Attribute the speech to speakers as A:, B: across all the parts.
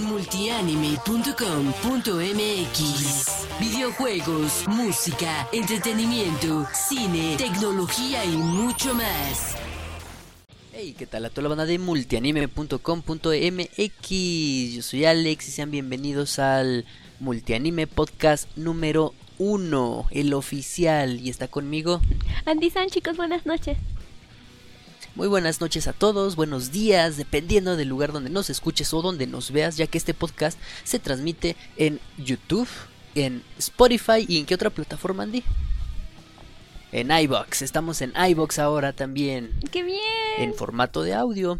A: multianime.com.mx. Videojuegos, música, entretenimiento, cine, tecnología y mucho más.
B: Hey, ¿qué tal a toda la banda de multianime.com.mx? Yo soy Alex y sean bienvenidos al Multianime Podcast número 1, el oficial. Y está conmigo
C: Andy San, chicos, buenas noches.
B: Muy buenas noches a todos, buenos días, dependiendo del lugar donde nos escuches o donde nos veas, ya que este podcast se transmite en YouTube, en Spotify y en qué otra plataforma, Andy? En iBox, estamos en iBox ahora también.
C: ¡Qué bien!
B: En formato de audio.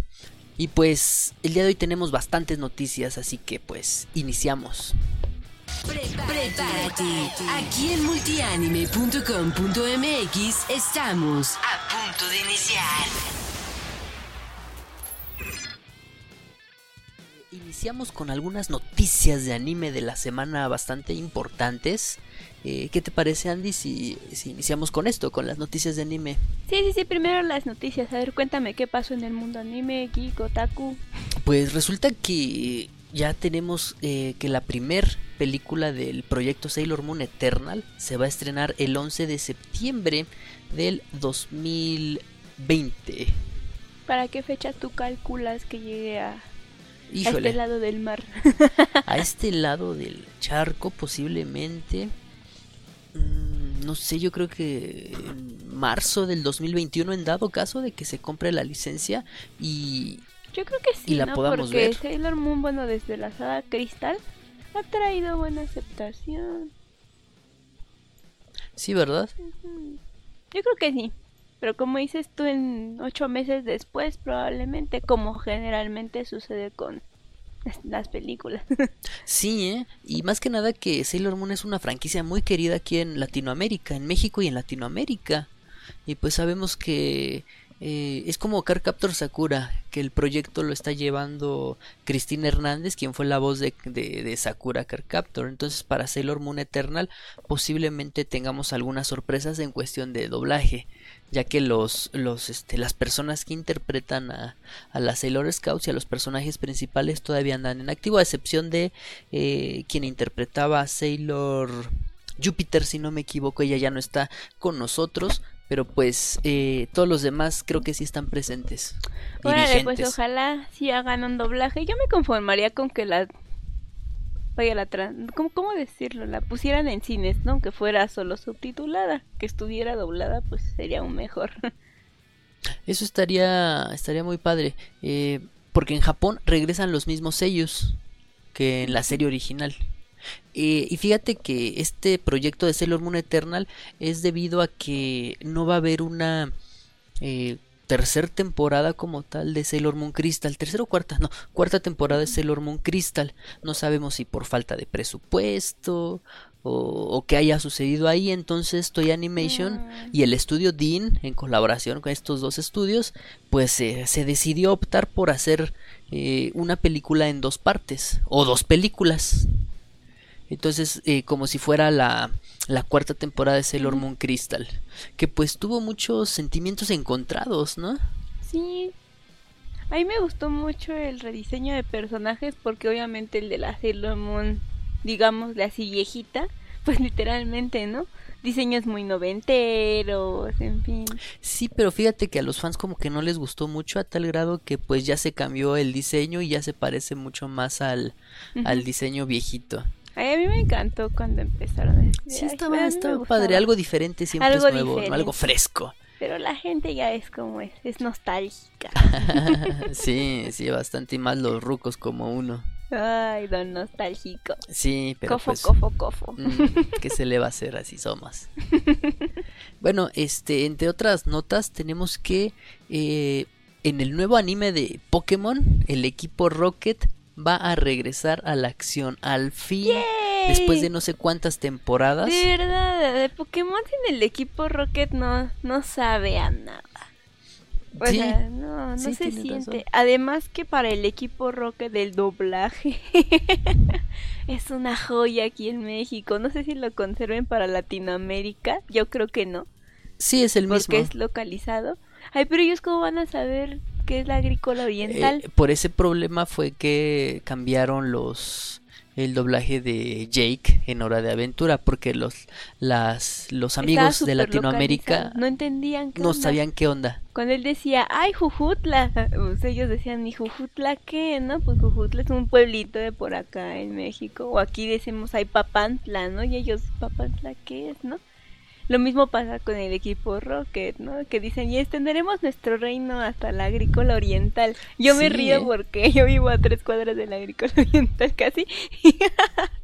B: Y pues el día de hoy tenemos bastantes noticias, así que pues iniciamos.
A: Prepárate. Aquí en multianime.com.mx estamos a punto de iniciar.
B: Iniciamos con algunas noticias de anime de la semana bastante importantes. Eh, ¿Qué te parece, Andy, si, si, iniciamos con esto, con las noticias de anime?
C: Sí, sí, sí, primero las noticias. A ver, cuéntame qué pasó en el mundo anime, geek, otaku.
B: Pues resulta que ya tenemos eh, que la primer película del proyecto Sailor Moon Eternal se va a estrenar el 11 de septiembre del 2020.
C: ¿Para qué fecha tú calculas que llegue a, Híjole. a este lado del mar?
B: a este lado del charco posiblemente. Mmm, no sé, yo creo que en marzo del 2021 en dado caso de que se compre la licencia y
C: yo creo que sí,
B: y la
C: ¿no?
B: podamos
C: Porque
B: ver.
C: Sailor Moon, bueno, desde la saga Cristal ha traído buena aceptación.
B: Sí, ¿verdad?
C: Uh -huh. Yo creo que sí. Pero como dices tú, en ocho meses después, probablemente, como generalmente sucede con las películas.
B: sí, ¿eh? Y más que nada que Sailor Moon es una franquicia muy querida aquí en Latinoamérica, en México y en Latinoamérica. Y pues sabemos que eh, es como Car Captor Sakura, que el proyecto lo está llevando Cristina Hernández, quien fue la voz de, de, de, Sakura Car Captor. Entonces, para Sailor Moon Eternal, posiblemente tengamos algunas sorpresas en cuestión de doblaje, ya que los, los, este, las personas que interpretan a, a las Sailor Scouts y a los personajes principales todavía andan en activo, a excepción de eh, quien interpretaba a Sailor Júpiter, si no me equivoco, ella ya no está con nosotros pero pues eh, todos los demás creo que sí están presentes.
C: Órale, pues ojalá sí hagan un doblaje. Yo me conformaría con que la vaya la ¿Cómo, ¿cómo decirlo? La pusieran en cines, ¿no? Que fuera solo subtitulada, que estuviera doblada, pues sería aún mejor.
B: Eso estaría estaría muy padre, eh, porque en Japón regresan los mismos sellos que en la serie original. Eh, y fíjate que este proyecto de Sailor Moon Eternal es debido a que no va a haber una eh, tercera temporada como tal de Sailor Moon Crystal, tercera o cuarta, no, cuarta temporada de Sailor Moon Crystal. No sabemos si por falta de presupuesto o, o que haya sucedido ahí. Entonces Toy Animation
C: Mm.
B: y el estudio Dean, en colaboración con estos dos estudios, pues eh, se decidió optar por hacer eh, una película en dos partes o dos películas. Entonces, eh, como si fuera la, la cuarta temporada de Sailor Moon Crystal. Que pues tuvo muchos sentimientos encontrados, ¿no?
C: Sí. A mí me gustó mucho el rediseño de personajes porque obviamente el de la Sailor Moon, digamos, la así viejita, pues literalmente, ¿no? Diseños muy noventeros, en fin.
B: Sí, pero fíjate que a los fans como que no les gustó mucho a tal grado que pues ya se cambió el diseño y ya se parece mucho más al, uh -huh. al diseño viejito.
C: Ay, a mí me encantó cuando empezaron a decir,
B: Sí, estaba, estaba padre, algo diferente siempre
C: algo
B: es nuevo, algo fresco.
C: Pero la gente ya es como es, es nostálgica.
B: sí, sí, bastante y más los rucos como uno.
C: Ay, don nostálgico.
B: Sí, pero
C: cofo,
B: pues,
C: cofo, cofo.
B: Mm, ¿Qué se le va a hacer? Así somos. bueno, este, entre otras notas, tenemos que eh, en el nuevo anime de Pokémon, el equipo Rocket va a regresar a la acción al fin.
C: ¡Yay!
B: Después de no sé cuántas temporadas.
C: De verdad, de Pokémon en el equipo Rocket no, no sabe a nada. O
B: Sí,
C: sea, no, no
B: sí,
C: se siente.
B: razón.
C: Además que para el equipo Rocket del doblaje es una joya aquí en México. No sé si lo conserven para Latinoamérica. Yo creo que no,
B: Sí, es el
C: porque
B: mismo.
C: es localizado. Ay, pero ellos cómo van a saber que es la agrícola oriental.
B: Eh, por ese problema fue que cambiaron los el doblaje de Jake en Hora de Aventura porque los las los amigos de Latinoamérica
C: localizado, no entendían qué
B: no
C: onda.
B: sabían qué onda.
C: Cuando él decía, ay, Jujutla, pues ellos decían, ¿y Jujutla qué? ¿No? Pues Jujutla es un pueblito de por acá en México. O aquí decimos, ay, Papantla, ¿no? Y ellos, ¿Papantla qué es, no? Lo mismo pasa con el equipo Rocket, ¿no? Que dicen, y extenderemos nuestro reino hasta la agrícola oriental. Yo me río
B: ¿eh?
C: porque yo vivo a tres cuadras de la agrícola oriental casi.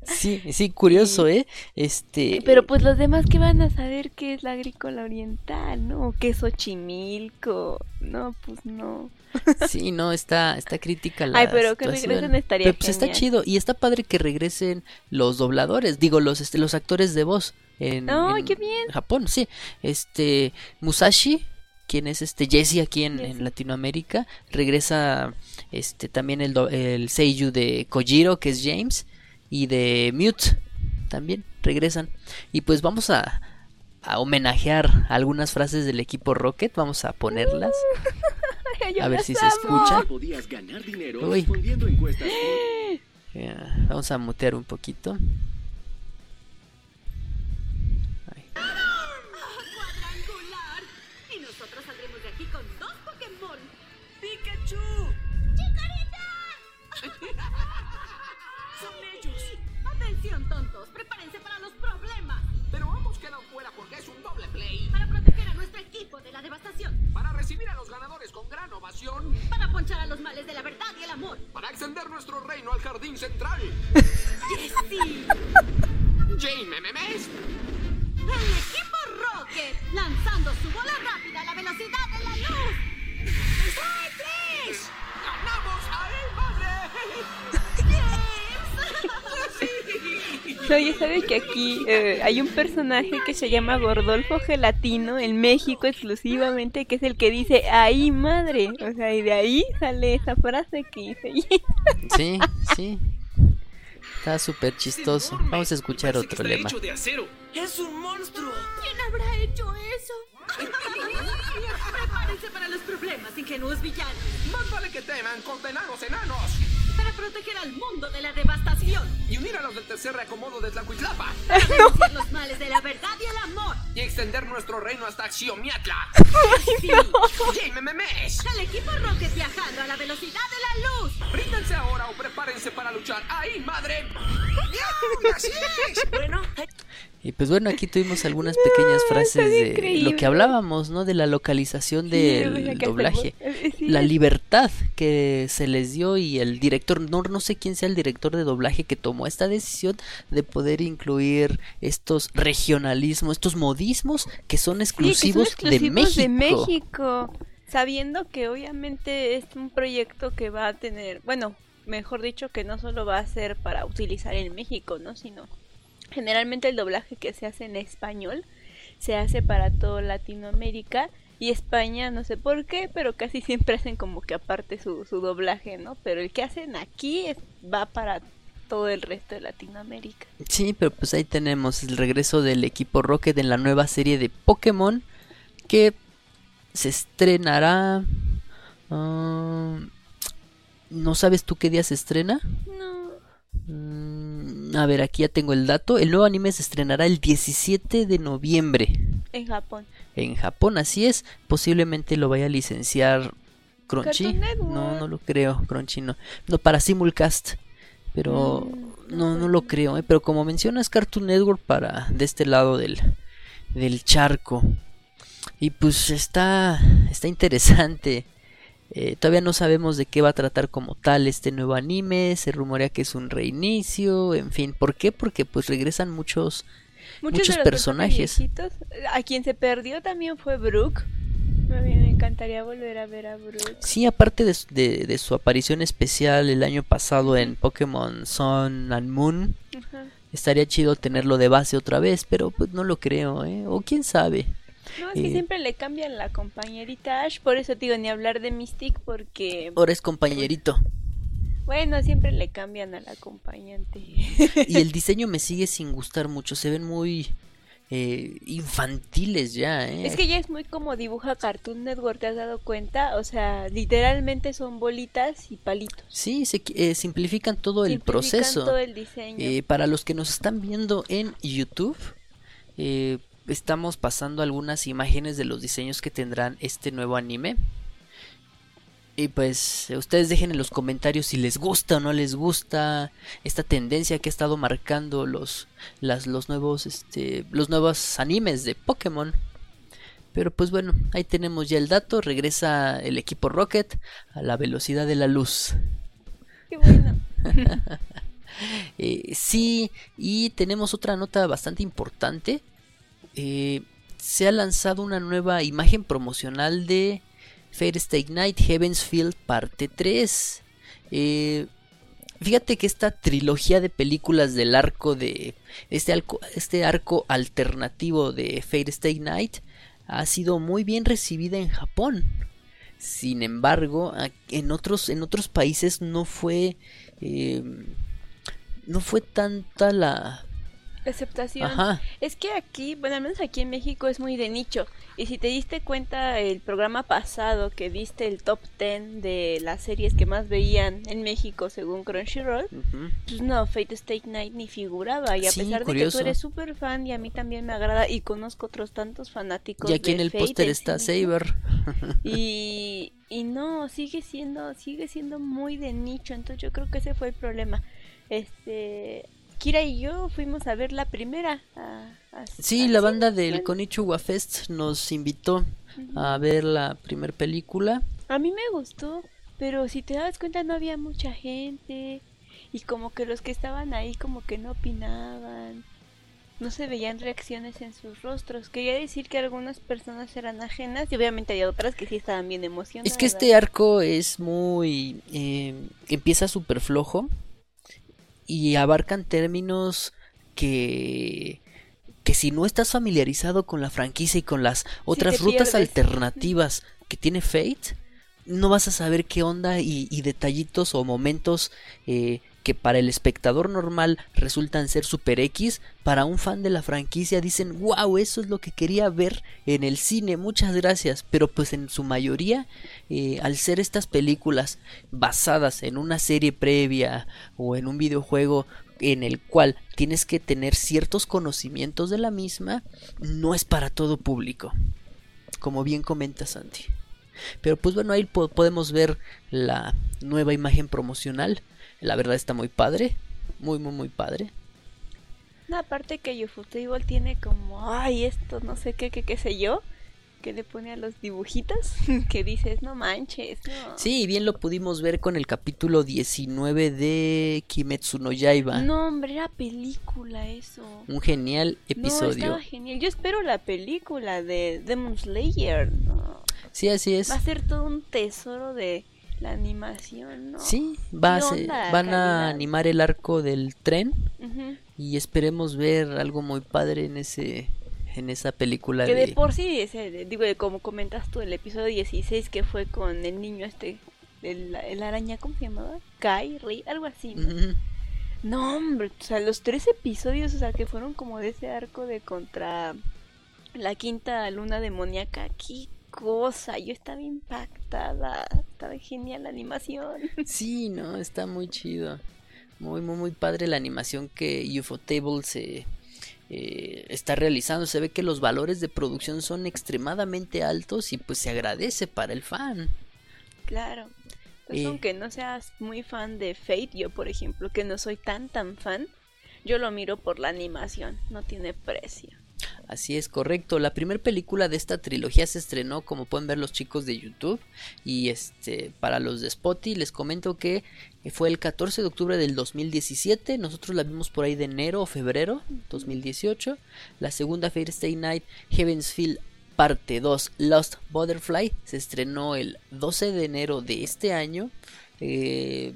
B: Sí, sí, curioso, ¿eh? Este
C: Pero pues los demás que van a saber qué es la agrícola oriental, ¿no? Qué es Xochimilco. No, pues no.
B: Sí, no, está, está crítica la
C: Ay, pero que
B: situación.
C: regresen estaría
B: Pero, pues está chido y está padre que regresen los dobladores, digo, los este, los actores de voz en,
C: ¡Ay,
B: en
C: qué bien!
B: Japón, sí. Este Musashi, quien es este Jesse aquí en. Latinoamérica, regresa este también el, do- el seiyuu de Kojiro, que es James, y de Mute también regresan. Y pues vamos a a homenajear algunas frases del equipo Rocket, vamos a ponerlas. A ver si se escucha.
D: Podías ganar dinero
B: Uy.
D: respondiendo encuestas con-
B: Ya, vamos a mutear un poquito.
E: Con
F: gran ovación.
E: Para ponchar a los males de la verdad y el amor.
F: Para extender nuestro reino al jardín central.
E: ¡Sí!
F: Jane Memes.
E: El equipo Rocket lanzando su bola rápida a la velocidad de la luz.
F: ¡Flash! ¡Ganamos
C: Oye, ¿sabes que aquí eh, hay un personaje que se llama Gordolfo Gelatino en México exclusivamente, que es el que dice, ahí madre? O sea, y de ahí sale esa frase que dice.
B: Sí, sí. Está súper chistoso. Vamos a escuchar otro lema.
D: de acero.
F: ¡Es un monstruo!
E: ¿Quién habrá hecho eso? Prepárense para los problemas, ingenuos villanos.
F: Más vale que teman condenados enanos.
E: Proteger al mundo de la devastación.
F: Y unir a los del tercer reacomodo de Tlacuitlapa.
E: Para vencer los males de la verdad y el amor.
F: Y extender nuestro reino hasta Axiomiatla.
E: Sí.
F: Memes.
E: El equipo Rocket viajando a la velocidad de la luz.
F: Bríndense ahora o prepárense para luchar. ¡Ahí, madre! ¡Así es!
G: Bueno,
B: Y pues bueno, aquí tuvimos algunas pequeñas frases de
C: increíble.
B: lo que hablábamos, ¿no? De la localización del doblaje.
C: eh, sí,
B: La libertad que se les dio y el director, no, no sé quién sea el director de doblaje que tomó esta decisión de poder incluir estos regionalismos, estos modismos que son
C: Sí, que
B: exclusivos,
C: son exclusivos
B: de
C: de
B: México.
C: México. Sabiendo que obviamente es un proyecto que va a tener, bueno, mejor dicho, que no solo va a ser para utilizar en México, ¿no? Sino generalmente el doblaje que se hace en español se hace para toda Latinoamérica y España, no sé por qué, pero casi siempre hacen como que aparte su, su doblaje, ¿no? Pero el que hacen aquí es- va para todo el resto de Latinoamérica.
B: Sí, pero pues ahí tenemos el regreso del equipo Rocket en la nueva serie de Pokémon que se estrenará. ah, ¿No sabes tú qué día se estrena?
C: No.
B: Mm, a ver, aquí ya tengo el dato. El nuevo anime se estrenará el 17 de noviembre
C: En Japón.
B: en Japón, así es. Posiblemente lo vaya a licenciar Crunchy.
C: Cartoon Network.
B: No, no lo creo, Crunchy no. No, para Simulcast. Pero
C: Mm,
B: no, no lo creo, ¿eh? Pero como mencionas Cartoon Network para de este lado del, del charco. Y pues está, está interesante. Eh, todavía no sabemos de qué va a tratar como tal este nuevo anime. Se rumorea que es un reinicio. En fin, ¿por qué? Porque pues regresan muchos muchos
C: de los
B: personajes.
C: A quien se perdió también fue Brooke. Me encantaría volver a ver a Brooke.
B: Sí, aparte de, su- de- de su aparición especial el año pasado en Pokémon Sun and Moon, estaría chido tenerlo de base otra vez, pero pues no lo creo, ¿eh? O quién sabe.
C: No, es que siempre le cambian la compañerita Ash, por eso te digo, ni hablar de Mystic, porque,
B: Ahora es compañerito.
C: bueno, siempre le cambian al acompañante.
B: Y el diseño me sigue sin gustar mucho, se ven muy eh, infantiles ya, ¿eh?
C: Es que ya es muy como dibuja Cartoon Network, ¿te has dado cuenta? O sea, literalmente son bolitas y palitos.
B: Sí, se eh, simplifican todo el
C: Simplifican
B: proceso.
C: todo el diseño.
B: Eh, para los que nos están viendo en YouTube, eh, estamos pasando algunas imágenes de los diseños que tendrán este nuevo anime. Y pues ustedes dejen en los comentarios si les gusta o no les gusta esta tendencia que ha estado marcando los, las, los nuevos este, los nuevos animes de Pokémon. Pero pues bueno, ahí tenemos ya el dato. Regresa el equipo Rocket a la velocidad de la luz.
C: Qué bueno.
B: Eh, sí, y tenemos otra nota bastante importante. Eh, se ha lanzado una nueva imagen promocional de Fate Stay Night Heaven's Field parte 3. Eh, fíjate que esta trilogía de películas del arco de este arco, este arco alternativo de Fate Stay Night ha sido muy bien recibida en Japón. Sin embargo, en otros, en otros países no fue eh, no fue tanta la
C: Aceptación.
B: Ajá.
C: Es que aquí, bueno, al menos aquí en México es muy de nicho. Y si te diste cuenta el programa pasado que diste el top 10 de las series que más veían en México según Crunchyroll, pues no, Fate Stay Night ni figuraba. Y a
B: Sí,
C: pesar de que tú eres súper fan y a mí también me agrada y conozco otros tantos fanáticos.
B: Y aquí en el póster está
C: sí.
B: Saber.
C: Y, y no, sigue siendo, sigue siendo muy de nicho, entonces yo creo que ese fue el problema. Este, Kira y yo fuimos a ver la primera. a- a-
B: Sí, la banda del
C: bueno,
B: Konichiwa Fest nos invitó a ver la primer película.
C: A mí me gustó, pero si te das cuenta no había mucha gente y como que los que estaban ahí como que no opinaban. No se veían reacciones en sus rostros. Quería decir que algunas personas eran ajenas y obviamente hay otras que sí estaban bien emocionadas.
B: Es que este arco es muy... eh, empieza súper flojo y abarcan términos que... que si no estás familiarizado con la franquicia y con las otras rutas
C: pierdes.
B: alternativas que tiene Fate, no vas a saber qué onda y, y detallitos o momentos eh, que para el espectador normal resultan ser super X, para un fan de la franquicia dicen, wow, eso es lo que quería ver en el cine, muchas gracias, pero pues en su mayoría, eh, al ser estas películas basadas en una serie previa o en un videojuego en el cual tienes que tener ciertos conocimientos de la misma, no es para todo público, como bien comenta Santi. Pero pues bueno, ahí po- podemos ver la nueva imagen promocional. La verdad está muy padre. Muy, muy, muy padre.
C: No, aparte que Ufotable tiene como, ay, esto, no sé qué, qué, qué sé yo, que le pone a los dibujitos, que dices, no manches, no.
B: Sí, y bien lo pudimos ver con el capítulo 19 de Kimetsu no Yaiba.
C: No, hombre, era película eso.
B: Un genial
C: No,
B: episodio.
C: estaba genial. Yo espero la película de Demon Slayer, ¿no?
B: Sí, así es.
C: Va a ser todo un tesoro de la animación, ¿no?
B: Sí, va a
C: ¿Qué
B: ser- van a animar el arco del tren y esperemos ver algo muy padre en ese en esa película
C: Que de
B: de
C: por sí, ese, digo, como comentas tú, el episodio 16 que fue con el niño este, el, el araña, ¿cómo se llamaba? Kai, Rey, algo así, ¿no? No, hombre, o sea, los tres episodios, o sea, que fueron como de ese arco de contra la quinta luna demoníaca, qué cosa, yo estaba impactada, estaba genial la animación.
B: Sí, no, está muy chido. Muy, muy, muy padre la animación que Ufotable se eh, está realizando. Se ve que los valores de producción son extremadamente altos y pues se agradece para el fan.
C: Claro. Pues
B: Eh.
C: aunque no seas muy fan de Fate, yo por ejemplo, que no soy tan tan fan, yo lo miro por la animación, no tiene precio.
B: Así es, correcto. La primera película de esta trilogía se estrenó, como pueden ver los chicos de YouTube. Y este, para los de Spotty, les comento que fue el 14 de octubre del 2017. Nosotros la vimos por ahí de enero o febrero 2018. La segunda Stay Night, Heaven's Field parte 2, Lost Butterfly, se estrenó el 12 de enero de este año. Eh,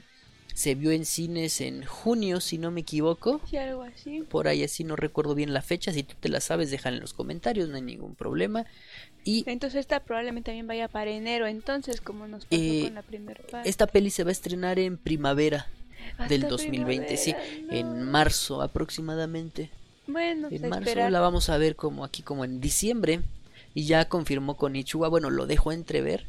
B: se vio en cines en junio, si no me equivoco
C: Sí, algo así.
B: por ahí así no recuerdo bien la fecha, si tú te la sabes déjala en los comentarios, no hay ningún problema. Y
C: Entonces esta probablemente también vaya para enero, entonces como nos pasó
B: Eh,
C: con la primera parte.
B: esta peli se va a estrenar en primavera del
C: Hasta
B: 2020, sí,
C: primavera,
B: en
C: no.
B: marzo aproximadamente.
C: Bueno,
B: En
C: pues,
B: marzo
C: esperar.
B: la vamos a ver como aquí como en diciembre y ya confirmó con Ichuga, bueno, lo dejó entrever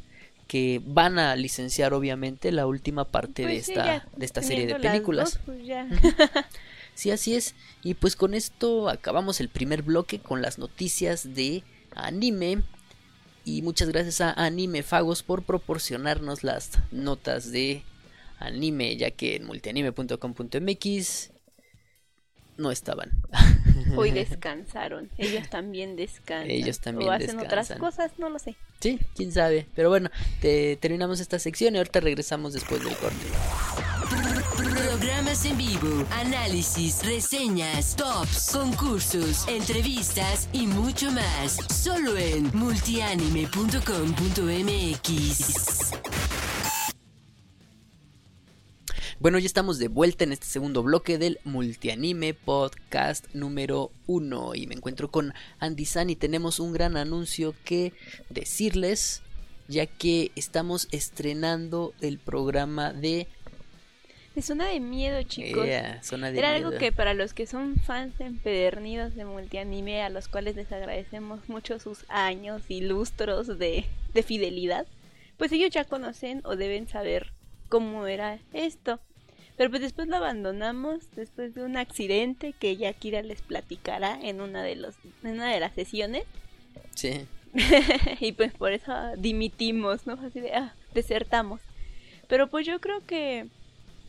B: que van a licenciar obviamente la última parte de
C: Pues sí,
B: esta de esta serie de películas.
C: dos, pues ya.
B: Sí, así es. Y pues con esto acabamos el primer bloque con las noticias de anime. Y muchas gracias a Anime Fagos por proporcionarnos las notas de anime, ya que en multianime.com.mx no estaban.
C: Hoy descansaron. Ellos también descansan.
B: Ellos también
C: O hacen otras cosas, no lo sé.
B: Sí, quién sabe. Pero bueno, te- terminamos esta sección y ahorita regresamos después del corte.
A: Programas en vivo, análisis, reseñas, tops, concursos, entrevistas y mucho más. Solo en multianime.com.mx.
B: Bueno, ya estamos de vuelta en este segundo bloque del Multianime Podcast número uno y me encuentro con Andy San y tenemos un gran anuncio que decirles ya que estamos estrenando el programa de
C: Es una de miedo, chicos.
B: Ea, Zona de
C: Era algo que para los que son fans empedernidos de multianime, a los cuales les agradecemos mucho sus años y lustros de, de fidelidad, pues ellos ya conocen o deben saber cómo era esto. Pero pues después lo abandonamos después de un accidente que Yakira les platicará en una de los en una de las sesiones
B: Sí.
C: y pues por eso dimitimos, ¿no? Así de, ah, desertamos. Pero pues yo creo que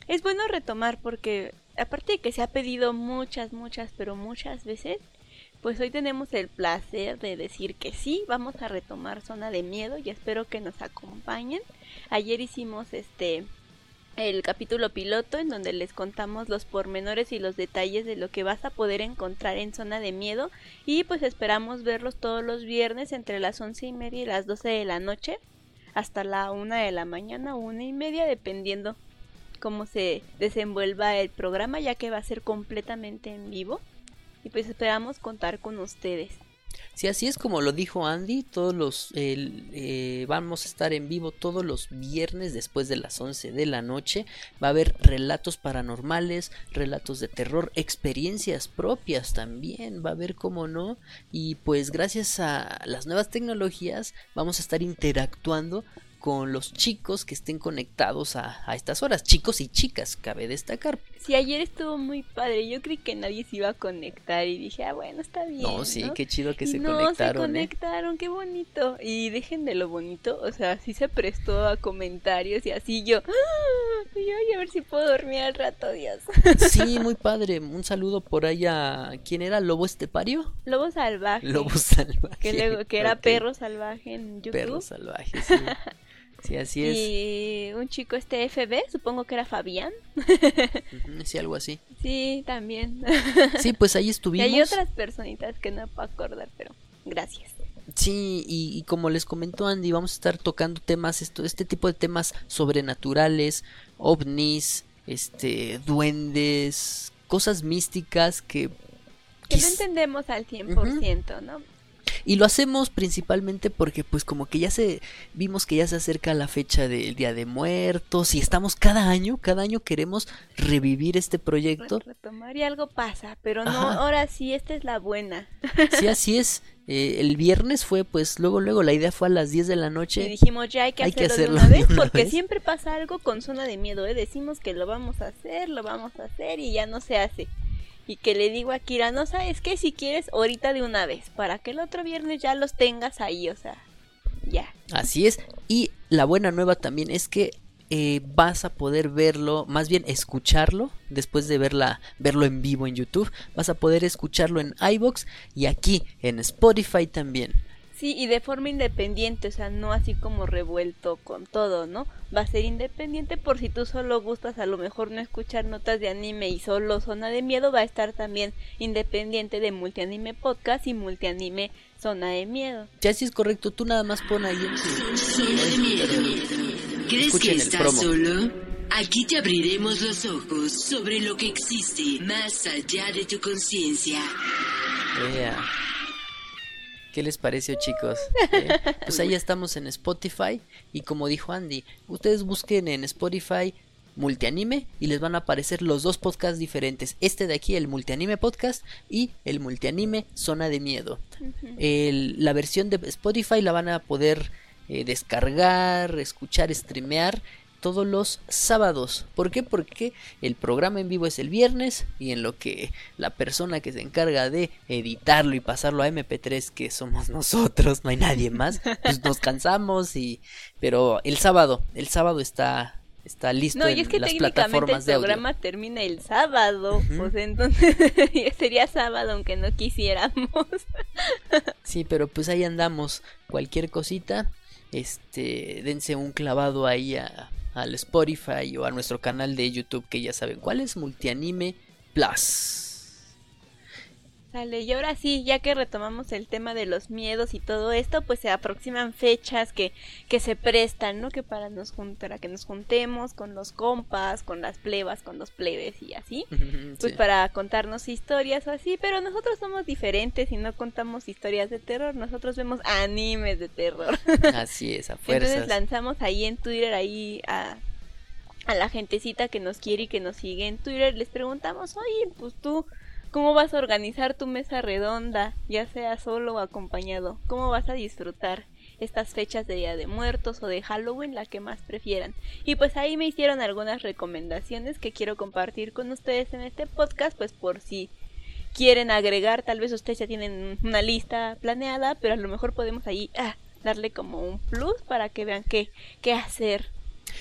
C: es bueno retomar porque aparte de que se ha pedido muchas, muchas, pero muchas veces, pues hoy tenemos el placer de decir que sí, vamos a retomar Zona de Miedo y espero que nos acompañen. Ayer hicimos este el capítulo piloto en donde les contamos los pormenores y los detalles de lo que vas a poder encontrar en Zona de Miedo y pues esperamos verlos todos los viernes entre las once y media y las doce de la noche hasta la una de la mañana una y media dependiendo cómo se desenvuelva el programa ya que va a ser completamente en vivo y pues esperamos contar con ustedes.
B: Sí, así es como lo dijo Andy, todos los eh, vamos a estar en vivo todos los viernes después de las 11 de la noche. Va a haber relatos paranormales, relatos de terror, experiencias propias también, va a haber cómo no. Y pues gracias a las nuevas tecnologías vamos a estar interactuando con los chicos que estén conectados a, a estas horas, chicos y chicas, cabe destacar.
C: Sí, ayer estuvo muy padre. Yo creí que nadie se iba a conectar y dije, ah, bueno, está bien.
B: No, sí,
C: ¿no?
B: qué chido que
C: Y
B: se
C: no,
B: conectaron.
C: se
B: ¿eh?
C: conectaron, qué bonito. Y dejen de lo bonito, o sea, sí se prestó a comentarios y así yo, ¡ah! y ay, a ver si puedo dormir al rato, Dios.
B: Sí, muy padre. Un saludo por ahí a... ¿Quién era? ¿Lobo Estepario?
C: Lobo salvaje.
B: Lobo salvaje.
C: que, luego, que era perro salvaje en YouTube.
B: Perro salvaje, sí. Sí, así es.
C: Y un chico este FB, supongo que era Fabián.
B: Sí, algo así.
C: Sí, también.
B: Sí, pues ahí
C: y
B: estuvimos.
C: hay otras personitas que no puedo acordar, pero gracias.
B: Sí, y, y como les comentó Andy, vamos a estar tocando temas, esto, este tipo de temas sobrenaturales, ovnis, este, duendes, cosas místicas que...
C: Que no entendemos al 100%, ¿no?
B: Y lo hacemos principalmente porque pues como que ya se vimos que ya se acerca la fecha del Día de Muertos y estamos cada año, cada año queremos revivir este proyecto.
C: Re- retomar y algo pasa, pero no,
B: Ajá.
C: ahora sí, esta es la buena.
B: Sí, así es. Eh, el viernes fue pues luego luego la idea fue a las 10 de la
C: Y
B: noche.
C: dijimos, ya hay que,
B: Hay que
C: hacerlo, de una vez,
B: de una
C: porque
B: vez.
C: siempre pasa algo con zona de miedo, ¿eh? Decimos que lo vamos a hacer, lo vamos a hacer y ya no se hace. Y que le digo a Kira, no sabes si quieres, ahorita de una vez, para que el otro viernes ya los tengas ahí, o sea, ya.
B: Así es. Y la buena nueva también es que eh, vas a poder verlo, más bien escucharlo, después de verla, verlo en vivo en YouTube, vas a poder escucharlo en iBox y aquí en Spotify también.
C: Sí, y de forma independiente, o sea, no así como revuelto con todo, ¿no? Va a ser independiente por si tú solo gustas a lo mejor no escuchar notas de anime y solo zona de miedo, va a estar también independiente de multianime podcast y multianime zona de miedo.
B: Ya si es correcto, tú nada más pon ahí en tu...
A: Zona de miedo. ¿Crees
B: Escuchen
A: que estás solo? Aquí te abriremos los ojos sobre lo que existe más allá de tu conciencia.
B: Ea. ¿Qué les pareció, chicos? Eh, Pues ahí estamos en Spotify. Y como dijo Andy, ustedes busquen en Spotify multianime y les van a aparecer los dos podcasts diferentes. Este de aquí, el multianime podcast y el multianime zona de miedo. El- la versión de Spotify la van a poder eh, descargar, escuchar, streamear todos los sábados. ¿Por qué? Porque el programa en vivo es el viernes y en lo que la persona que se encarga de editarlo y pasarlo a MP3, que somos nosotros, no hay nadie más, pues nos cansamos y pero el sábado, el sábado está está listo
C: No, y es que
B: las
C: técnicamente el programa termina el sábado, pues entonces sería sábado aunque no quisiéramos.
B: Sí, pero pues ahí andamos. Cualquier cosita, este, dense un clavado ahí a, al Spotify o a nuestro canal de YouTube que ya saben cuál es Multianime Plus.
C: Sale, y ahora sí, ya que retomamos el tema de los miedos y todo esto, pues se aproximan fechas que, que se prestan, ¿no? Que para nos juntar, que nos juntemos con los compas, con las plebas, con los plebes y así. Pues para contarnos historias o así, pero nosotros somos diferentes y no contamos historias de terror, nosotros vemos animes de terror.
B: Así es, a
C: Entonces lanzamos ahí en Twitter, ahí a, a la gentecita que nos quiere y que nos sigue en Twitter, les preguntamos, oye, pues tú, ¿cómo vas a organizar tu mesa redonda, ya sea solo o acompañado? ¿Cómo vas a disfrutar estas fechas de Día de Muertos o de Halloween, la que más prefieran? Y pues ahí me hicieron algunas recomendaciones que quiero compartir con ustedes en este podcast, pues por si quieren agregar, tal vez ustedes ya tienen una lista planeada, pero a lo mejor podemos ahí ah, darle como un plus para que vean qué, qué hacer.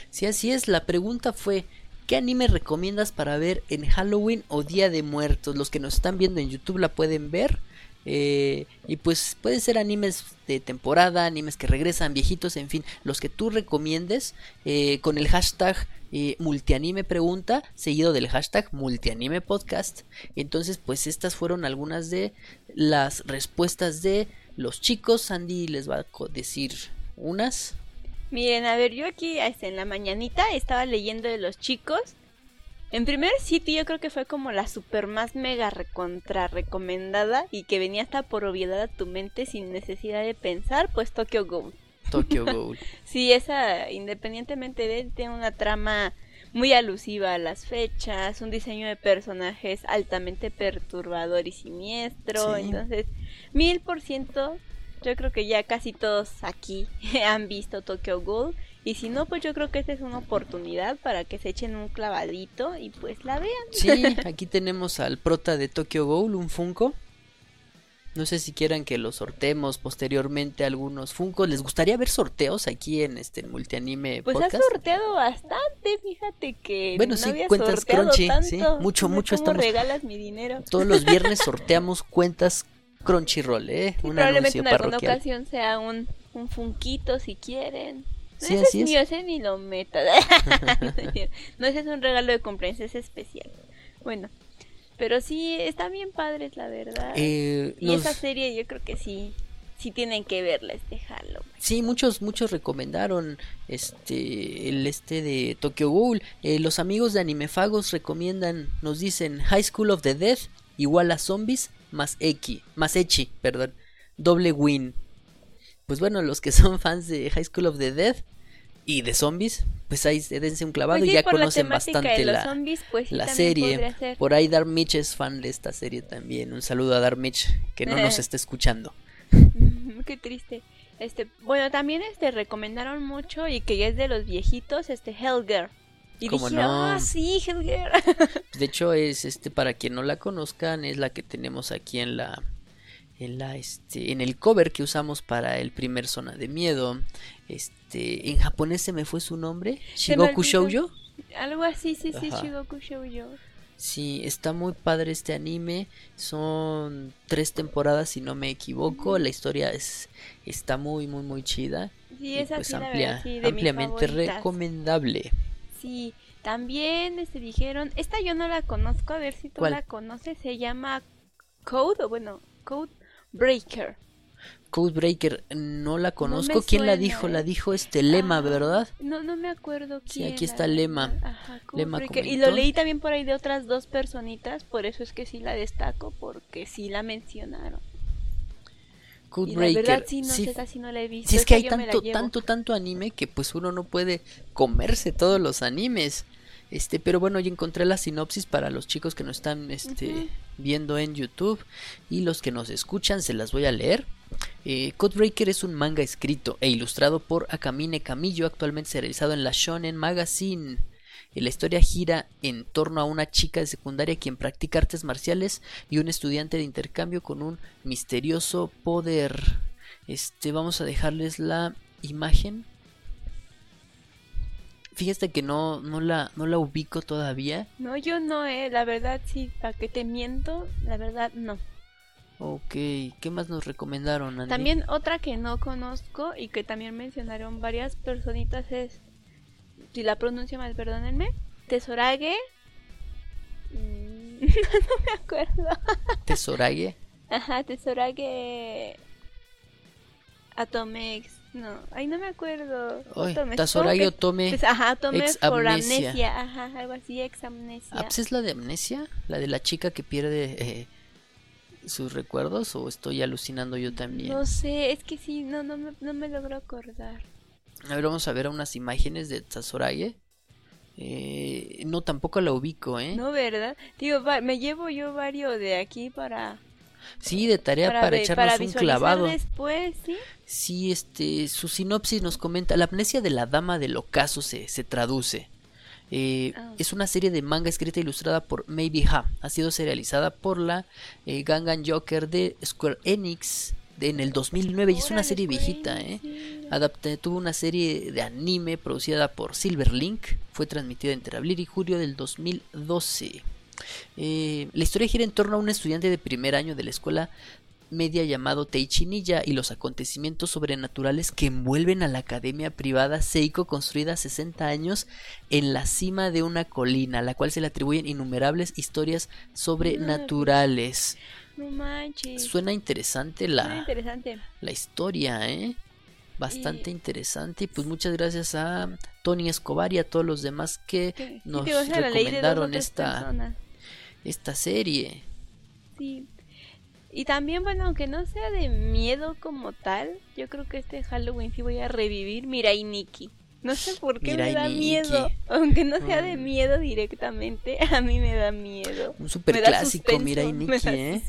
B: Sí, así es. La pregunta fue, ¿qué anime recomiendas para ver en Halloween o Día de Muertos? Los que nos están viendo en YouTube la pueden ver. eh, y pues pueden ser animes de temporada, animes que regresan, viejitos, en fin, los que tú recomiendes eh, con el hashtag eh, multianime pregunta, seguido del hashtag multianime podcast. Entonces, pues estas fueron algunas de las respuestas de los chicos. Sandy les va a decir unas.
C: Miren, a ver, yo aquí este, en la mañanita estaba leyendo de los chicos. En primer sitio yo creo que fue como la super más mega recontra recomendada y que venía hasta por obviedad a tu mente sin necesidad de pensar, pues Tokyo Ghoul.
B: Tokyo Ghoul.
C: Sí, esa, independientemente de, tiene una trama muy alusiva a las fechas, un diseño de personajes altamente perturbador y siniestro,
B: Sí.
C: entonces, mil por ciento, yo creo que ya casi todos aquí han visto Tokyo Ghoul, y si no, pues yo creo que esta es una oportunidad para que se echen un clavadito y pues la vean.
B: Sí, aquí tenemos al prota de Tokyo Ghoul, un Funko. No sé si quieran que lo sorteemos posteriormente algunos Funkos. ¿Les gustaría ver sorteos aquí en este Multianime
C: Pues has
B: Podcast?
C: sorteado bastante, fíjate que
B: Bueno,
C: no
B: sí,
C: había
B: cuentas Crunchy,
C: tanto.
B: sí, mucho,
C: No sé
B: mucho
C: cómo
B: estamos-
C: regalas mi dinero.
B: Todos los viernes sorteamos cuentas Crunchyroll, ¿eh?
C: Sí,
B: un
C: probablemente en alguna ocasión sea un, un funquito si quieren. No,
B: Sí,
C: ese
B: así
C: es mío, ese ni lo meta. no, ese es un regalo de cumpleaños, es especial. Bueno, pero sí, están bien padres, la verdad.
B: Eh,
C: y
B: nos-
C: esa serie yo creo que sí, sí tienen que verla este Halloween.
B: Sí, muchos, muchos recomendaron este el este de Tokyo Ghoul. Eh, los amigos de Animefagos recomiendan, nos dicen High School of the Dead igual a zombies más Eki, más Echi, perdón, doble win. Pues bueno, los que son fans de High School of the Dead y de zombies, pues ahí se- dense un clavado
C: Pues
B: y
C: sí,
B: ya
C: la
B: conocen bastante
C: de los
B: la,
C: zombies, pues sí,
B: la serie. Por ahí Dark Mitch es fan de esta serie también. Un saludo a Dark Mitch que no nos está escuchando.
C: Qué triste. Este, bueno, también este recomendaron mucho y que ya es de los viejitos, este Hellgirl. Y
B: ¿Cómo
C: dije,
B: no?
C: ah, sí, Hellgirl.
B: De hecho, es este para quien no la conozcan, es la que tenemos aquí en la en la este en el cover que usamos para el primer zona de miedo. Este, en japonés se me fue su nombre, Shigoku. Shoujo.
C: Algo así, sí, sí,
B: Ajá.
C: Shigoku Shoujo.
B: Sí, está muy padre este anime. Son tres temporadas si no me equivoco. La historia es está muy muy muy chida.
C: Sí,
B: y
C: es
B: pues
C: así,
B: amplia-
C: verdad, sí,
B: ampliamente recomendable.
C: Sí, también este dijeron, esta yo no la conozco, a ver si tú
B: ¿Cuál?
C: la conoces, se llama Code, o bueno, Code Breaker.
B: Codebreaker no la conozco. ¿Quién la dijo? La
C: ¿eh?
B: dijo este Lema,
C: Ah,
B: ¿verdad?
C: No, no me acuerdo
B: Sí,
C: quién.
B: aquí
C: la
B: está Lema.
C: Ajá,
B: Lema.
C: Y lo leí también por ahí de otras dos personitas, por eso es que sí la destaco, porque sí la mencionaron. Y la
B: Codebreaker.
C: verdad sí, no
B: sí,
C: sé, esa sí no la he visto.
B: sí, es que hay
C: yo
B: tanto, tanto, tanto anime que pues uno no puede comerse todos los animes. Este, pero bueno, ya encontré la sinopsis para los chicos que nos están este, viendo en YouTube y los que nos escuchan, se las voy a leer. Eh, Codebreaker es un manga escrito e ilustrado por Akamine Camillo, actualmente realizado en la Shonen Magazine. La historia gira en torno a una chica de secundaria quien practica artes marciales y un estudiante de intercambio con un misterioso poder. Este, vamos a dejarles la imagen. Fíjate que no, no, la, no la ubico todavía.
C: No, yo no, eh, la verdad sí, para que te miento, la verdad no.
B: Ok, ¿qué más nos recomendaron, Andy?
C: También otra que no conozco y que también mencionaron varias personitas es, si la pronuncio mal, perdónenme, Tesorage. Mm, no me acuerdo.
B: Tesorage.
C: Ajá, Tesorage Atomex. No, ay, no me acuerdo.
B: Tesorage
C: ¿cómo que-
B: Otome
C: Pues, Ajá, Atomex
B: ex
C: por
B: amnesia.
C: amnesia. Ajá, algo así, ex amnesia.
B: Ah, pues ¿Es la de amnesia? ¿La de la chica que pierde eh, sus recuerdos? ¿O estoy alucinando yo también?
C: No sé, es que sí, no, no, me, no me logro acordar.
B: A ver, vamos a ver unas imágenes de Tesorage. Eh, no, tampoco la ubico, ¿eh?
C: No, ¿verdad? Digo, va- me llevo yo varios de aquí para...
B: Sí, de tarea para,
C: ve-
B: echarnos un
C: visualizar
B: clavado.
C: después, ¿sí?
B: Sí, este, su sinopsis nos comenta, la amnesia de la dama del ocaso se, se traduce. Eh,
C: Ah.
B: Es una serie de manga escrita e ilustrada por Maybe Ha. Ha sido serializada por la eh, Gangan Joker de Square Enix en el 2009 y es una serie viejita, ¿eh? Adapta- tuvo una serie de anime producida por Silverlink. Fue transmitida entre abril y julio del 2012. Eh, la historia gira en torno a un estudiante de primer año de la escuela media llamado Teichi Ninja y los acontecimientos sobrenaturales que envuelven a la academia privada Seiko construida 60 años en la cima de una colina, a la cual se le atribuyen innumerables historias sobrenaturales.
C: No manches.
B: Suena interesante
C: Suena
B: la,
C: interesante.
B: la historia, ¿eh? Bastante
C: Y-
B: interesante. Y pues muchas gracias a Tony Escobar y a todos los demás que
C: Sí,
B: nos recomendaron esta,
C: personas.
B: esta serie.
C: Sí. Y también, bueno, aunque no sea de miedo como tal, yo creo que este Halloween sí voy a revivir Mirai Nikki. No sé por qué
B: Mirai
C: me da
B: Nikki.
C: miedo. Aunque no sea de miedo directamente, a mí me da miedo.
B: Un super clásico, Mirai
C: me
B: Nikki,
C: da
B: ¿eh?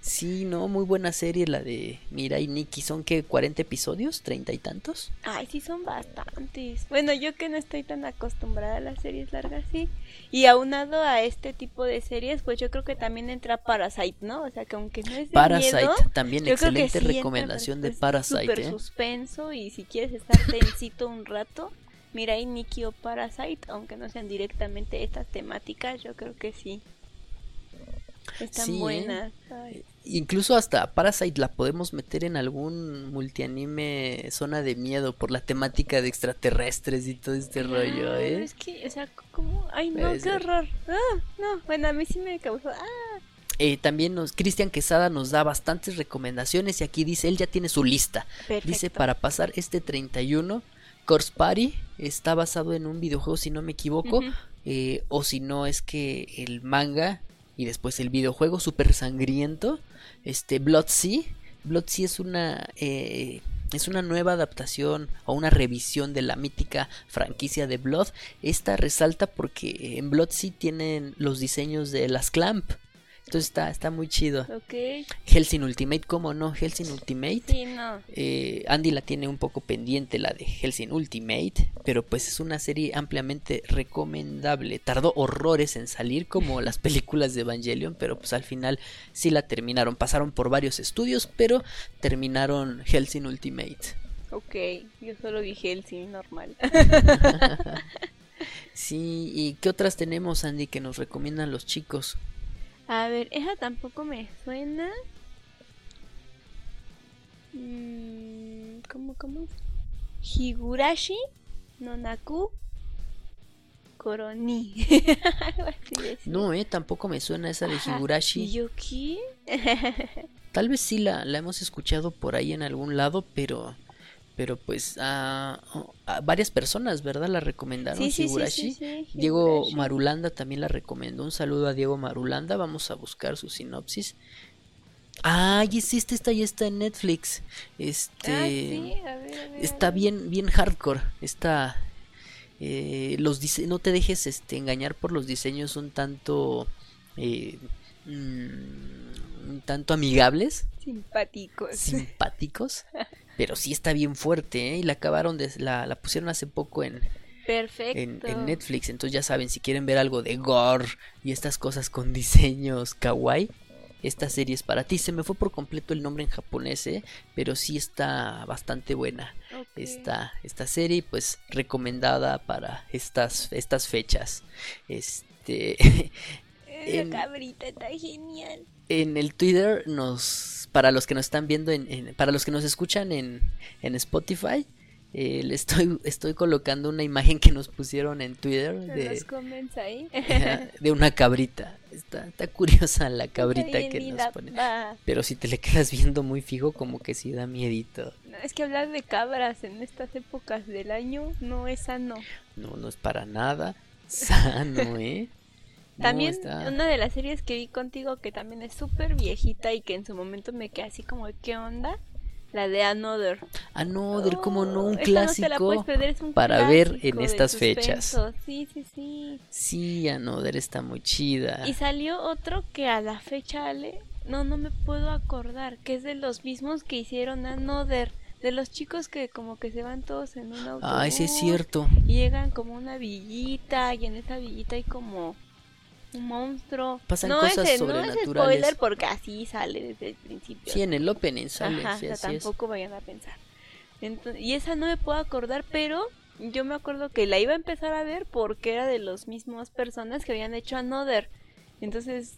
B: Sí, no, muy buena serie la de Mirai Nikki. ¿Son que 40 episodios? ¿30 y tantos?
C: Ay, sí son bastantes. Bueno, yo que no estoy tan acostumbrada a las series largas, sí. Y aunado a este tipo de series, pues yo creo que también entra Parasite, ¿no? O sea, que aunque no es de
B: Parasite,
C: miedo,
B: también excelente
C: sí entra,
B: recomendación de Parasite,
C: Súper
B: ¿eh?
C: suspenso y si quieres estar tensito un rato, mira ahí Nikki o Parasite, aunque no sean directamente estas temáticas, yo creo que sí. Están
B: Sí, ¿eh?
C: buenas. Ay.
B: Incluso hasta Parasite la podemos meter en algún multianime zona de miedo por la temática de extraterrestres y todo este rollo, ¿eh?
C: Es que, o sea, ¿cómo? Ay, no, qué horror. Ah, no, bueno, a mí sí me causó. Ah,
B: Eh, también nos, Cristian Quesada nos da bastantes recomendaciones y aquí dice, él ya tiene su lista.
C: perfecto.
B: Dice, para pasar este 31, Corpse Party está basado en un videojuego, si no me equivoco, eh, o si no es que el manga y después el videojuego súper sangriento, este Blood Sea. Blood Sea es una... eh, es una nueva adaptación o una revisión de la mítica franquicia de Blood. Esta resalta porque en Blood Sea tienen los diseños de las Clamp. Entonces está, está muy chido.
C: Ok,
B: Helsing Ultimate, ¿cómo no? Helsing Ultimate.
C: sí, no.
B: Eh, Andy la tiene un poco pendiente, la de Helsing Ultimate, pero pues es una serie ampliamente recomendable. Tardó horrores en salir como las películas de Evangelion, pero pues al final sí la terminaron. Pasaron por varios estudios, pero terminaron Helsing Ultimate.
C: Ok, yo solo dije el sí, normal.
B: Sí, ¿y qué otras tenemos, Andy, que nos recomiendan los chicos?
C: A ver, esa tampoco me suena. Mm, ¿Cómo, cómo? Higurashi Nonaku Koroni. Algo así decía.
B: No, eh, tampoco me suena esa de Higurashi.
C: ¿Y yo qué?
B: Tal vez sí la, la hemos escuchado por ahí en algún lado, pero pero pues a, a varias personas, ¿verdad? La recomendaron
C: Sí, sí, sí,
B: Higurashi.
C: sí, sí,
B: Diego
C: Higurashi.
B: Marulanda también la recomendó. Un saludo a Diego Marulanda. Vamos a buscar su sinopsis. Ah, y sí, esta, esta ya está en Netflix. Este
C: Ah, sí, a ver, a ver, a
B: está bien, bien hardcore. Está eh, los dise- no te dejes este, engañar por los diseños un tanto eh, mm, un tanto amigables
C: Simpáticos.
B: simpáticos pero sí está bien fuerte ¿eh? y la acabaron de la, la pusieron hace poco en,
C: Perfecto.
B: en, en Netflix entonces ya saben si quieren ver algo de gore y estas cosas con diseños kawaii esta serie es para ti se me fue por completo el nombre en japonés ¿eh? pero sí está bastante buena esta, esta serie, pues recomendada para estas, estas fechas. Este,
C: Esa cabrita está genial.
B: En el Twitter nos, para los que nos están viendo, en, en- para los que nos escuchan en, en Spotify, eh, le estoy, estoy colocando una imagen que nos pusieron en Twitter de,
C: ahí.
B: de una cabrita. Está, está curiosa la cabrita
C: bien
B: que nos pone. Pero si te le quedas viendo muy fijo, como que sí da miedito.
C: No, es que hablar de cabras en estas épocas del año no es sano.
B: No, no es para nada sano, ¿eh?
C: También
B: está-
C: una de las series que vi contigo que también es súper viejita y que en su momento me quedé así como, ¿qué onda? La de Another.
B: Ah, no, del como no, un
C: Oh, no la
B: clásico
C: perder, es un
B: para ver en estas fechas.
C: Sí, sí, sí.
B: Sí, Another está muy chida.
C: Y salió otro que a la fecha, Ale, no, no me puedo acordar, que es de los mismos que hicieron Another. De los chicos que como que se van todos en un auto.
B: Ay, sí es cierto.
C: Y llegan como a una villita y en esa villita hay como un monstruo.
B: Pasan
C: no
B: cosas
C: ese, No es
B: sobrenaturales.
C: spoiler porque así sale desde el principio.
B: Sí, en el opening sale,
C: Ajá,
B: sí,
C: o sea,
B: así es.
C: tampoco vayan a pensar. Y esa no me puedo acordar, pero yo me acuerdo que la iba a empezar a ver porque era de los mismos personas que habían hecho Another. Entonces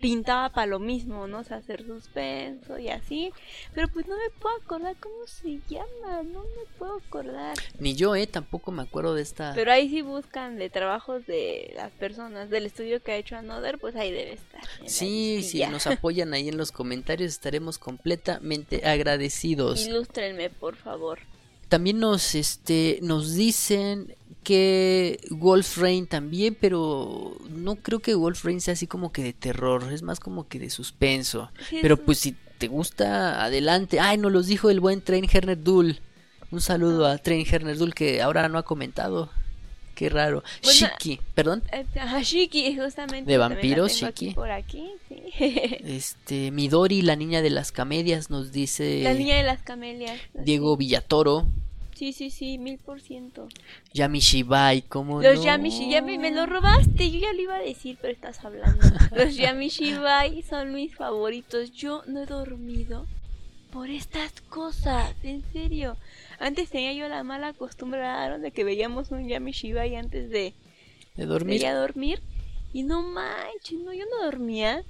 C: pintaba para lo mismo, ¿no? O sea, hacer suspenso y así. Pero pues no me puedo acordar cómo se llama, no me puedo acordar.
B: Ni yo, eh, tampoco me acuerdo de esta.
C: Pero ahí sí buscan de trabajos de las personas del estudio que ha hecho Another, pues ahí debe estar.
B: Sí, si
C: listilla.
B: nos apoyan ahí en los comentarios estaremos completamente agradecidos.
C: Ilústrenme, por favor.
B: También nos este nos dicen que Wolf Rain también, pero no creo que Wolf Rain sea así como que de terror, es más como que de suspenso.
C: Sí,
B: Pero pues si te gusta, adelante. Ay, nos los dijo el buen Train Herner Dull. Un saludo a Train Herner Dull que ahora no ha comentado. Qué raro.
C: Bueno,
B: Shiki, perdón.
C: Eh, Ajá, Shiki, justamente.
B: De vampiros,
C: aquí
B: Shiki.
C: Por aquí, sí.
B: Este, Midori, la niña de las camelias, nos dice
C: La niña de las camelias.
B: Diego Villatoro.
C: Sí, sí, sí, mil por ciento.
B: Yami Shibai, ¿cómo
C: Los
B: no?
C: Yamishibai, me lo robaste, yo ya lo iba a decir, pero estás hablando. Los Yamishibai son mis favoritos. Yo no he dormido por estas cosas, en serio. Antes tenía yo la mala costumbre de que veíamos un Yamishibai antes de,
B: De
C: de
B: dormir.
C: ir a dormir. Y no manches, no, yo no dormía.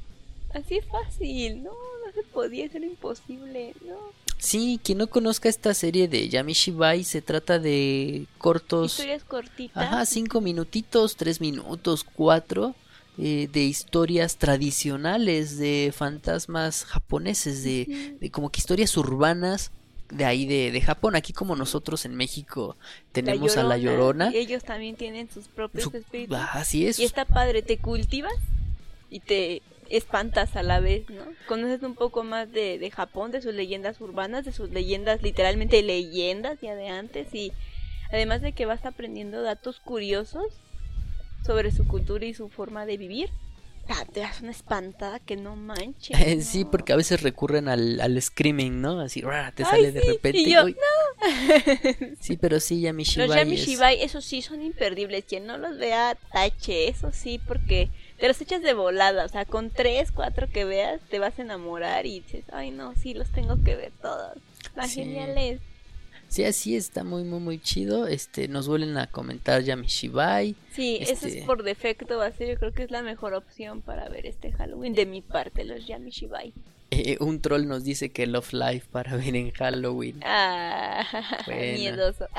C: Así fácil, no, no se podía, era imposible, no.
B: Sí, quien no conozca esta serie de Yami Shibai, se trata de cortos.
C: Historias cortitas.
B: Ajá, cinco minutitos, tres minutos, cuatro. eh, de historias tradicionales de fantasmas japoneses, de, de como que historias urbanas de ahí de, de Japón. Aquí como nosotros en México tenemos a la Llorona.
C: Y ellos también tienen sus propios
B: Su-
C: espíritus.
B: Ah, así es.
C: Y está padre, te cultivas y te espantas a la vez, ¿no? Conoces un poco más de, de Japón, de sus leyendas urbanas, de sus leyendas, literalmente leyendas ya de antes y además de que vas aprendiendo datos curiosos sobre su cultura y su forma de vivir. Ah, te das una espantada que no manches.
B: Sí,
C: ¿no?
B: porque a veces recurren al, al screaming, ¿no? Así, ¡ra! te
C: Ay,
B: sale de
C: sí,
B: repente.
C: y yo,
B: uy. Sí, pero sí, Yami
C: Los
B: Shibai
C: Yami
B: es-
C: esos sí son imperdibles. Quien no los vea, tache, eso sí, porque te los echas de volada. O sea, con tres, cuatro que veas, te vas a enamorar y dices, ay, no, sí, los tengo que ver todos.
B: Sí.
C: geniales.
B: Sí, así está muy, muy, muy chido. Este, nos vuelven a comentar Yami Shibai.
C: Sí, eso
B: Este-
C: es por defecto. Va a ser, yo creo que es la mejor opción para ver este Halloween. De mi parte, los Yami Shibai.
B: Eh, un troll nos dice que Love Life para ver en Halloween.
C: Ah, miedoso.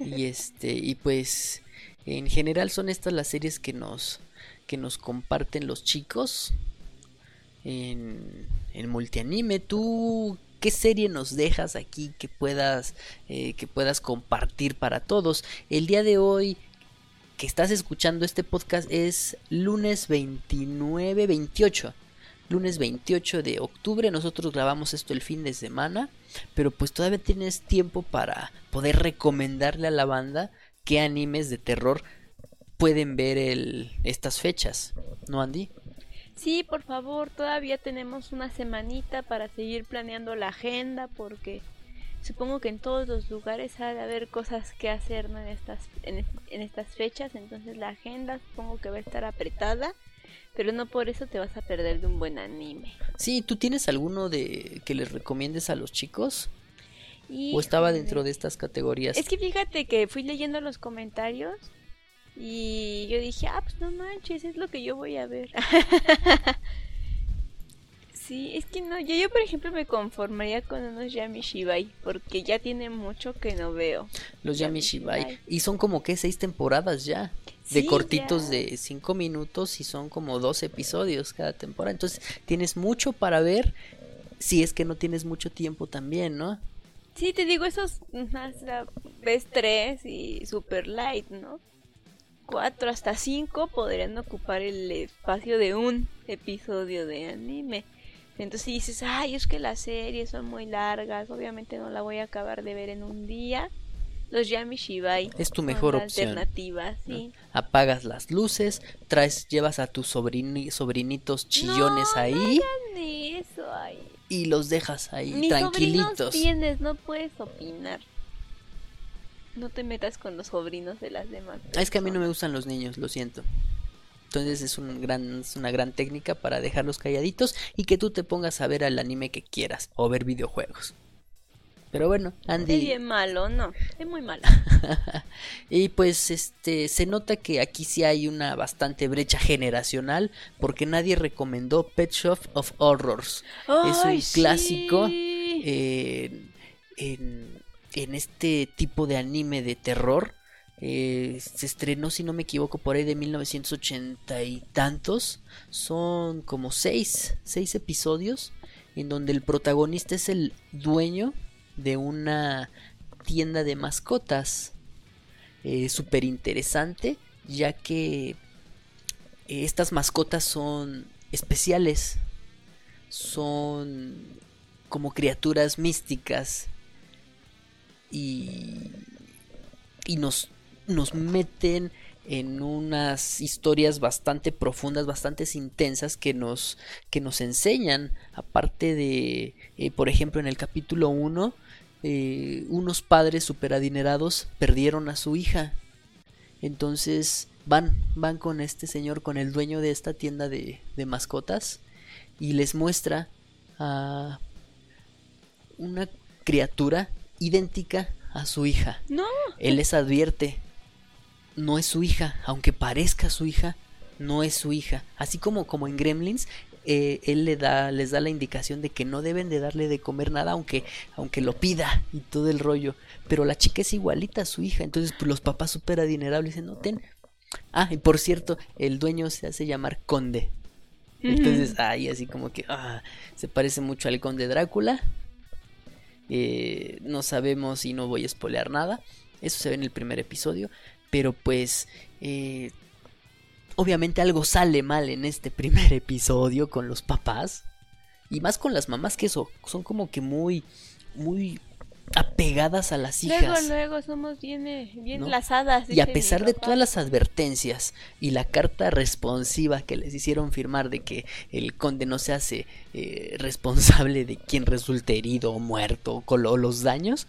B: Y este, y pues en general son estas las series que nos que nos comparten los chicos en, en multianime. ¿Tú qué serie nos dejas aquí que puedas eh, que puedas compartir para todos? El día de hoy que estás escuchando este podcast es lunes 29, 28. Lunes 28 de octubre, nosotros grabamos esto el fin de semana, pero pues todavía tienes tiempo para poder recomendarle a la banda qué animes de terror pueden ver el, estas fechas, ¿no, Andy?
C: Sí, por favor, todavía tenemos una semanita para seguir planeando la agenda porque supongo que en todos los lugares ha de haber cosas que hacer ¿no? en, estas, en, en estas fechas, entonces la agenda supongo que va a estar apretada, pero no por eso te vas a perder de un buen anime.
B: Sí, ¿tú tienes alguno de que les recomiendes a los chicos? ¿O estaba dentro de estas categorías?
C: Es que fíjate que fui leyendo los comentarios y yo dije, ah, pues no manches, es lo que yo voy a ver. sí, es que no, yo, yo por ejemplo me conformaría con unos Yami Shibai, porque ya tiene mucho que no veo.
B: Los
C: Yami. Shibai.
B: Y son como que seis temporadas ya. De
C: Sí,
B: cortitos
C: ya.
B: de cinco minutos y son como dos episodios cada temporada. Entonces tienes mucho para ver si es que no tienes mucho tiempo también, ¿no?
C: Sí, te digo, esos ves tres y super light, ¿no? Cuatro hasta cinco podrían ocupar el espacio de un episodio de anime. Entonces si dices, ay, es que las series son muy largas, obviamente no la voy a acabar de ver en un día. Los Yami Shibai
B: Es tu mejor opción.
C: alternativa, sí.
B: Apagas las luces, traes, llevas a tus sobrini- sobrinitos chillones
C: No,
B: ahí
C: No eso, ay.
B: y los dejas ahí
C: Ni
B: tranquilitos.
C: tienes, no puedes opinar. No te metas con los sobrinos de las demás.
B: Ah, Es que a mí no me gustan los niños, lo siento. Entonces es, un gran, es una gran técnica para dejarlos calladitos y que tú te pongas a ver el anime que quieras o ver videojuegos. Pero bueno,
C: Es
B: Andy.
C: bien malo, no, es muy malo.
B: y pues este se nota que aquí sí hay una bastante brecha generacional porque nadie recomendó Pet Shop of Horrors. es un clásico
C: sí.
B: en, en, este tipo de anime de terror. Eh, se estrenó, si no me equivoco, por ahí de 1980 y tantos. Son como seis, seis episodios en donde el protagonista es el dueño de una tienda de mascotas. Eh, Súper interesante, ya que eh, estas mascotas son especiales. Son como criaturas místicas. Y, y nos, nos meten en unas historias bastante profundas, bastante intensas que nos, que nos enseñan, aparte de, eh, por ejemplo, en el capítulo 1, eh, unos padres super adinerados perdieron a su hija. Entonces van, van con este señor, con el dueño de esta tienda de, de mascotas, y les muestra a una criatura idéntica a su hija.
C: No,
B: Él les advierte, no es su hija, aunque parezca su hija, no es su hija. Así como, como en Gremlins, eh, él le da, les da la indicación de que no deben de darle de comer nada, aunque, aunque lo pida y todo el rollo. Pero la chica es igualita a su hija, entonces pues, los papás súper adinerables dicen, no, ten. Ah, y por cierto, el dueño se hace llamar Conde. Entonces, ahí así como que ah, se parece mucho al Conde Drácula. Eh, no sabemos y no voy a spoilear nada. Eso se ve en el primer episodio. Pero pues... eh, obviamente algo sale mal en este primer episodio con los papás. Y más con las mamás que eso, son como que muy... Muy apegadas a las hijas.
C: luego, luego somos bien, eh, bien
B: ¿no?
C: lazadas.
B: Y a pesar de todas las advertencias y la carta responsiva que les hicieron firmar de que el conde no se hace eh, responsable de quien resulte herido o muerto con lo- los daños,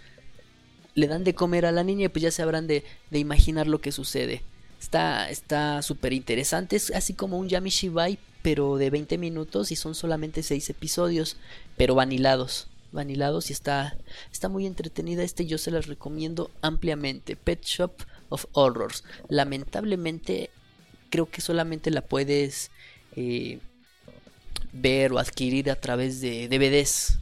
B: le dan de comer a la niña y pues ya se habrán de, de imaginar lo que sucede. Está está súper interesante, es así como un Yami Shibai, pero de 20 minutos y son solamente 6 episodios, pero vanilados. Vanilados y está, está muy entretenida. Este yo se las recomiendo ampliamente. Pet Shop of Horrors. Lamentablemente, creo que solamente la puedes eh, ver o adquirir a través de DVDs.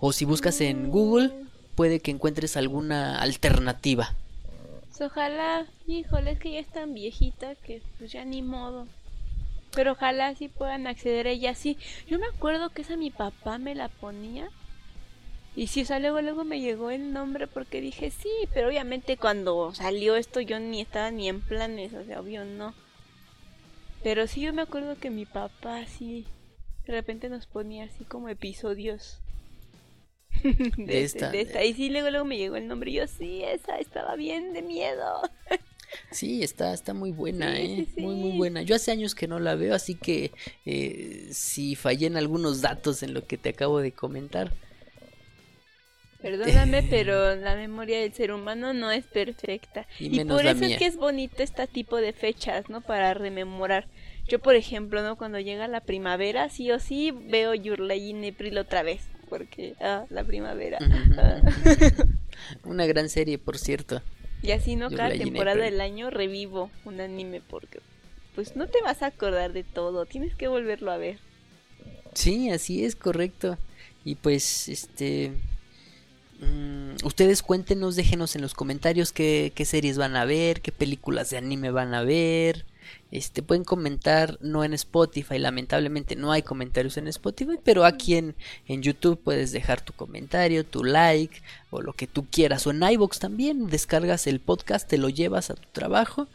B: O si buscas en Google, puede que encuentres alguna alternativa.
C: Pues ojalá, híjole, es que ya es tan viejita que pues ya ni modo. Pero ojalá sí puedan acceder a ella. Sí, yo me acuerdo que esa mi papá me la ponía. Y sí, o sea, luego, luego me llegó el nombre porque dije sí, pero obviamente cuando salió esto yo ni estaba ni en planes, o sea, obvio no. Pero sí, yo me acuerdo que mi papá sí, de repente nos ponía así como episodios. de,
B: esta.
C: de esta. Y sí, luego, luego me llegó el nombre y yo, sí, esa estaba bien de miedo.
B: Sí, está, está muy buena,
C: Sí,
B: ¿eh?
C: sí,
B: Muy, muy buena. Yo hace años que no la veo, así que eh, si fallé en algunos datos en lo que te acabo de comentar.
C: Perdóname, pero la memoria del ser humano no es perfecta.
B: Y
C: Y, por eso
B: mía.
C: es que es bonito este tipo de fechas, ¿no? Para rememorar. Yo, por ejemplo, ¿no? Cuando llega la primavera, sí o sí veo Your Lie in April otra vez. Porque, ah, la primavera.
B: Una gran serie, por cierto.
C: Y así, ¿no? Cada temporada del año revivo un anime porque, pues, no te vas a acordar de todo. Tienes que volverlo a ver.
B: Sí, así es, correcto. Y pues, este... mm, ustedes cuéntenos, déjenos en los comentarios qué, series van a ver, qué películas de anime van a ver. Este, pueden comentar, no en Spotify, lamentablemente no hay comentarios en Spotify, pero aquí en, en YouTube puedes dejar tu comentario, tu like o lo que tú quieras. O en iVoox también, descargas el podcast, te lo llevas a tu trabajo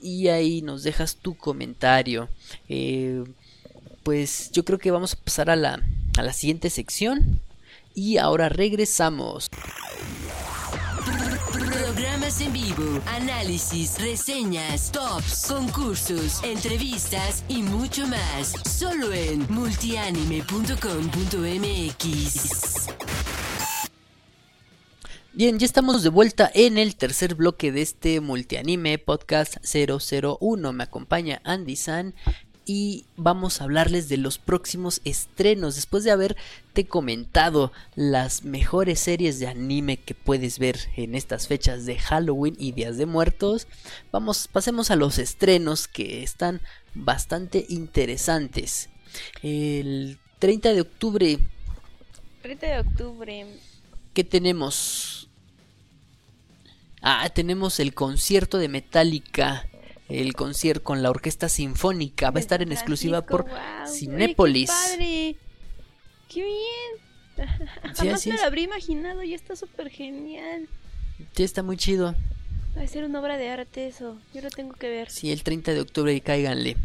B: y ahí nos dejas tu comentario. Eh, pues yo creo que vamos a pasar a la, a la siguiente sección. Y ahora regresamos.
A: Programas en vivo, análisis, reseñas, tops, concursos, entrevistas y mucho más. Solo en multianime.com.mx.
B: Bien, ya estamos de vuelta en el tercer bloque de este multianime podcast 001. Me acompaña Andy San y vamos a hablarles de los próximos estrenos. Después de haberte comentado las mejores series de anime que puedes ver en estas fechas de Halloween y Días de Muertos, vamos, pasemos a los estrenos que están bastante interesantes. El 30 de octubre,
C: 30 de octubre.
B: ¿qué tenemos? Ah, tenemos el concierto de Metallica. El concierto con la orquesta sinfónica. Va a estar en exclusiva por.
C: Oye,
B: Cinépolis.
C: ¡Qué padre! ¡Qué bien!
B: Sí,
C: Jamás me lo habría imaginado y está súper genial.
B: Sí, está muy chido.
C: Va a ser una obra de arte eso. Yo lo tengo que ver.
B: Sí, el 30 de octubre cáiganle.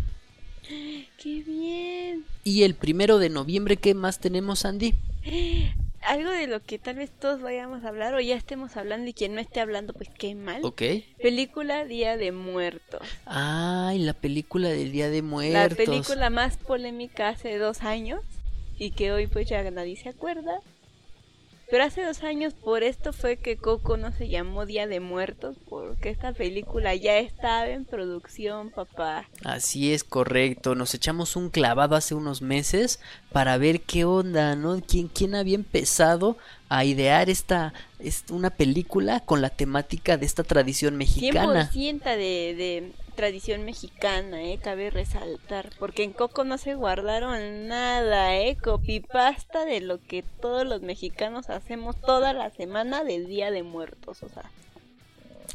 C: ¡Qué bien!
B: Y el primero de noviembre, ¿qué más tenemos, Andy?
C: Algo de lo que tal vez todos vayamos a hablar o ya estemos hablando y quien no esté hablando, pues qué mal.
B: Ok.
C: Película Día de Muertos.
B: Ay, la película del Día de
C: La
B: Muertos.
C: película más polémica hace dos años y que hoy pues ya nadie se acuerda. Pero hace dos años por esto fue que Coco no se llamó Día de Muertos porque esta película ya estaba en producción, papá.
B: Así es, correcto. Nos echamos un clavado hace unos meses para ver qué onda, ¿no? ¿Quién, quién había empezado a idear esta, esta- una película con la temática de esta tradición mexicana?
C: 100% de, de tradición mexicana, eh, cabe resaltar, porque en Coco no se guardaron nada, eh, copypasta de lo que todos los mexicanos hacemos toda la semana del Día de Muertos, o sea,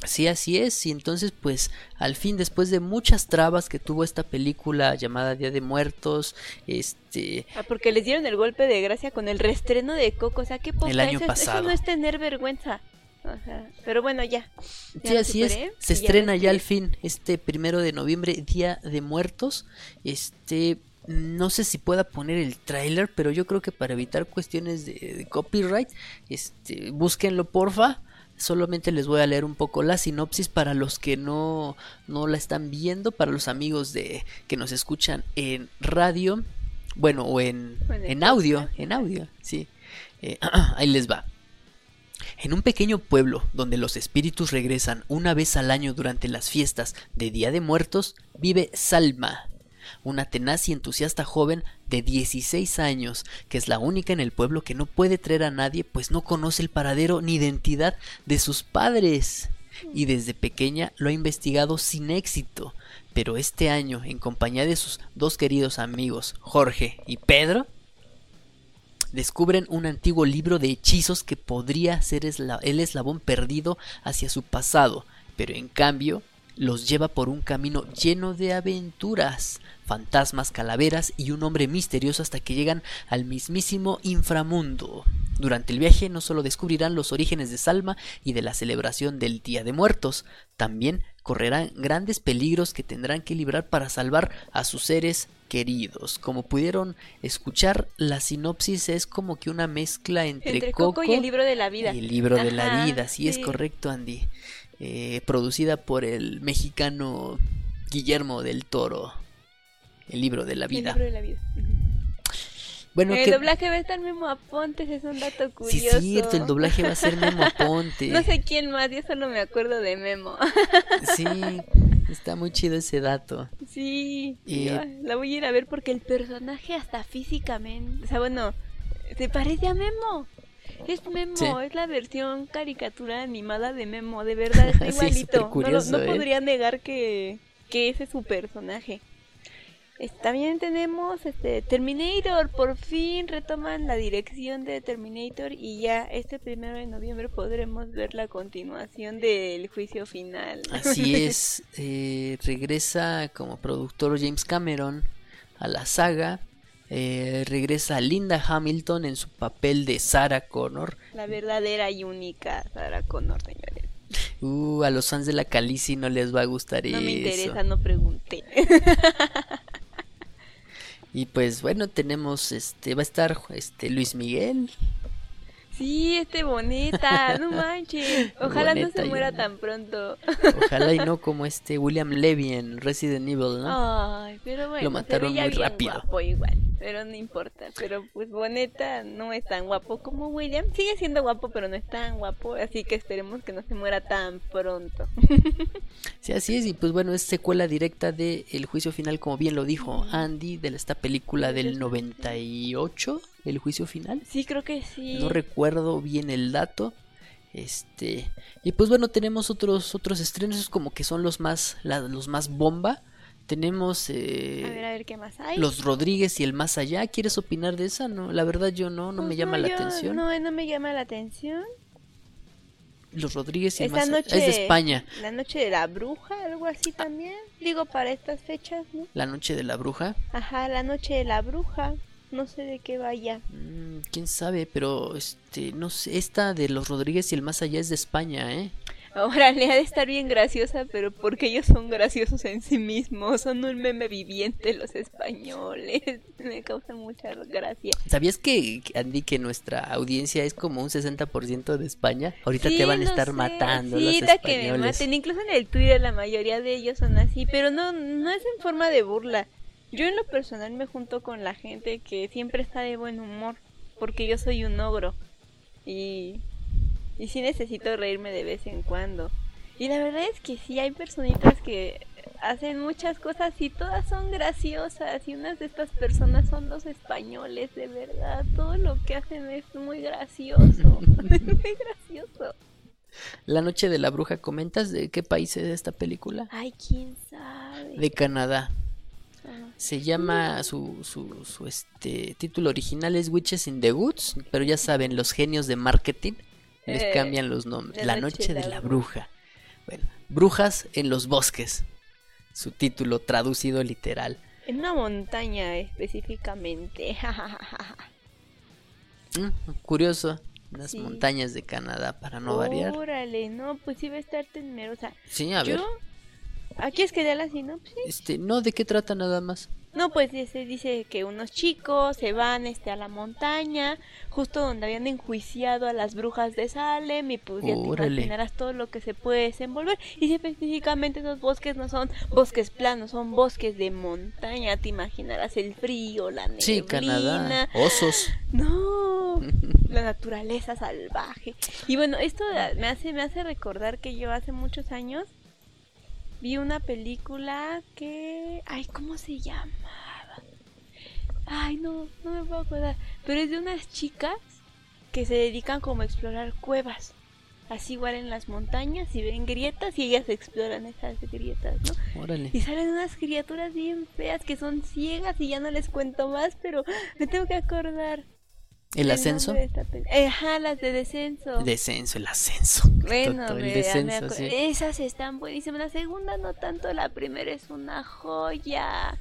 B: Sí, así es. Y entonces, pues, al fin, después de muchas trabas que tuvo esta película llamada Día de Muertos, este,
C: ah, porque les dieron el golpe de gracia con el reestreno de Coco, o sea, qué poca,
B: El año
C: eso, es-
B: pasado.
C: eso no es tener vergüenza. Pero bueno, ya. ya
B: Sí, así es. Se
C: ya
B: estrena ya al fin este primero de noviembre, Día de Muertos. Este, no sé si pueda poner el tráiler, pero yo creo que para evitar cuestiones de, de copyright, este, búsquenlo porfa. Solamente les voy a leer un poco la sinopsis para los que no, no la están viendo, para los amigos de que nos escuchan en radio, bueno, o en,
C: en
B: audio, en audio, sí. Eh, ahí les va. En un pequeño pueblo donde los espíritus regresan una vez al año durante las fiestas de Día de Muertos, vive Salma, una tenaz y entusiasta joven de 16 años, que es la única en el pueblo que no puede traer a nadie pues no conoce el paradero ni identidad de sus padres. Y desde pequeña lo ha investigado sin éxito, pero este año, en compañía de sus dos queridos amigos, Jorge y Pedro, descubren un antiguo libro de hechizos que podría ser el eslabón perdido hacia su pasado, pero en cambio los lleva por un camino lleno de aventuras, fantasmas, calaveras y un hombre misterioso hasta que llegan al mismísimo inframundo. Durante el viaje no solo descubrirán los orígenes de Salma y de la celebración del Día de Muertos, también correrán grandes peligros que tendrán que librar para salvar a sus seres queridos. Como pudieron escuchar, la sinopsis es como que una mezcla entre,
C: Entre Coco y el libro de la vida.
B: y el libro de la vida. Sí, es
C: sí.
B: correcto, Andy. Eh, producida por el mexicano Guillermo del Toro. El libro de la
C: El
B: vida.
C: libro de la vida.
B: Bueno,
C: el
B: que...
C: doblaje va a estar Memo Apontes, es un dato
B: Sí,
C: curioso.
B: es cierto, el doblaje va a ser Memo Aponte.
C: No sé quién más, yo solo me acuerdo de Memo.
B: Sí, está muy chido ese dato.
C: sí,
B: Y-
C: la voy a ir a ver porque el personaje hasta físicamente, o sea, bueno, se parece a Memo. Es Memo,
B: Sí.
C: es la versión caricatura animada de Memo, de verdad está
B: Sí, es
C: igualito. No
B: supercurioso,
C: no,
B: ¿eh?
C: podría negar que, que ese es su personaje. También tenemos este Terminator, por fin retoman la dirección de Terminator y ya este primero de noviembre podremos ver la continuación del juicio final.
B: Así es, eh, regresa como productor James Cameron a la saga. eh, regresa Linda Hamilton en su papel de Sarah Connor.
C: La verdadera y única Sarah Connor, señores.
B: Uh, a los fans de la Calici no les va a gustar
C: No me
B: eso.
C: interesa, no pregunté.
B: Y pues bueno, tenemos este va a estar este Luis Miguel.
C: Sí, este boneta, no manches. Ojalá no se muera tan pronto.
B: Ojalá y no como este William Levy en Resident Evil, ¿no?
C: Ay, pero bueno,
B: Lo mataron muy rápido.
C: guapo igual, pero no importa. Pero pues Boneta no es tan guapo como William. Sigue siendo guapo, pero no es tan guapo, así que esperemos que no se muera tan pronto.
B: Sí, así es, y pues bueno, es secuela directa de El Juicio Final, como bien lo dijo Andy, de esta película del 98, El Juicio Final.
C: Sí, creo que sí.
B: No recuerdo bien el dato. Este, y pues bueno, tenemos otros otros estrenos como que son los más la- los más bomba. Tenemos eh,
C: A ver, a ver qué más hay.
B: Los Rodríguez y el Más Allá. ¿Quieres opinar de esa? No, la verdad yo no, no me
C: Pues
B: llama la
C: yo-
B: atención.
C: No, no me llama la atención.
B: Los Rodríguez y el Más Allá. Es de España.
C: La noche de la bruja, algo así también. Digo, para estas fechas, ¿no?
B: La Noche de la Bruja.
C: Ajá, la noche de la bruja. No sé de qué vaya.
B: Mm, quién sabe, pero este, no sé, esta de los Rodríguez y el más allá es de España, ¿eh?
C: Ahora le ha de estar bien graciosa, pero porque ellos son graciosos en sí mismos. Son un meme viviente los españoles. Me causa mucha gracia.
B: ¿Sabías que, Andy, que nuestra audiencia es como un 60% de España? Ahorita
C: Sí,
B: te van a estar
C: sé.
B: matando
C: Sí,
B: los
C: ahorita que me
B: españoles.
C: maten. Incluso en el Twitter la mayoría de ellos son así, pero no, no es en forma de burla. Yo en lo personal me junto con la gente que siempre está de buen humor, porque yo soy un ogro. Y, y sí necesito reírme de vez en cuando. Y la verdad es que sí hay personitas que hacen muchas cosas y todas son graciosas. Y unas de estas personas son los españoles, de verdad. Todo lo que hacen es muy gracioso. Es muy gracioso.
B: La Noche de la Bruja, ¿comentas de qué país es esta película?
C: Ay, quién sabe.
B: De Canadá.
C: Ah,
B: Se llama su, su, su este título original es Witches in the Woods, pero ya saben, los genios de marketing les
C: Eh,
B: cambian los nombres.
C: La
B: La
C: Noche
B: Noche
C: de la
B: Bruja. Bueno, Brujas en los bosques. Su título traducido literal.
C: En una montaña específicamente.
B: Mm, curioso. Las
C: Sí.
B: montañas de Canadá para no variar.
C: Órale, no, pues va a estar temerosa.
B: Sí, a ver.
C: Yo, aquí es que da la sinopsis.
B: Este, no, ¿de qué trata nada más?
C: No, pues se dice que unos chicos se van este a la montaña, justo donde habían enjuiciado a las brujas de Salem y pues ya te imaginarás todo lo que se puede desenvolver. Y específicamente esos bosques no son bosques planos, son bosques de montaña, te imaginarás el frío, la neblina.
B: Sí, Canadá. Osos.
C: No, la naturaleza salvaje. Y bueno, esto me hace me hace recordar que yo hace muchos años vi una película que ay, ¿cómo se llamaba? Ay, no, no me puedo acordar, pero es de unas chicas que se dedican como a explorar cuevas. Así igual en las montañas y ven grietas y ellas exploran esas grietas, ¿no?
B: Órale.
C: Y salen unas criaturas bien feas que son ciegas y ya no les cuento más, pero me tengo que acordar.
B: ¿El ascenso?
C: Eh, Ajá, las de descenso.
B: Descenso, el ascenso.
C: Bueno,
B: Toto, el
C: me-
B: descenso, sí.
C: esas están buenísimas. La segunda no tanto, la primera es una joya.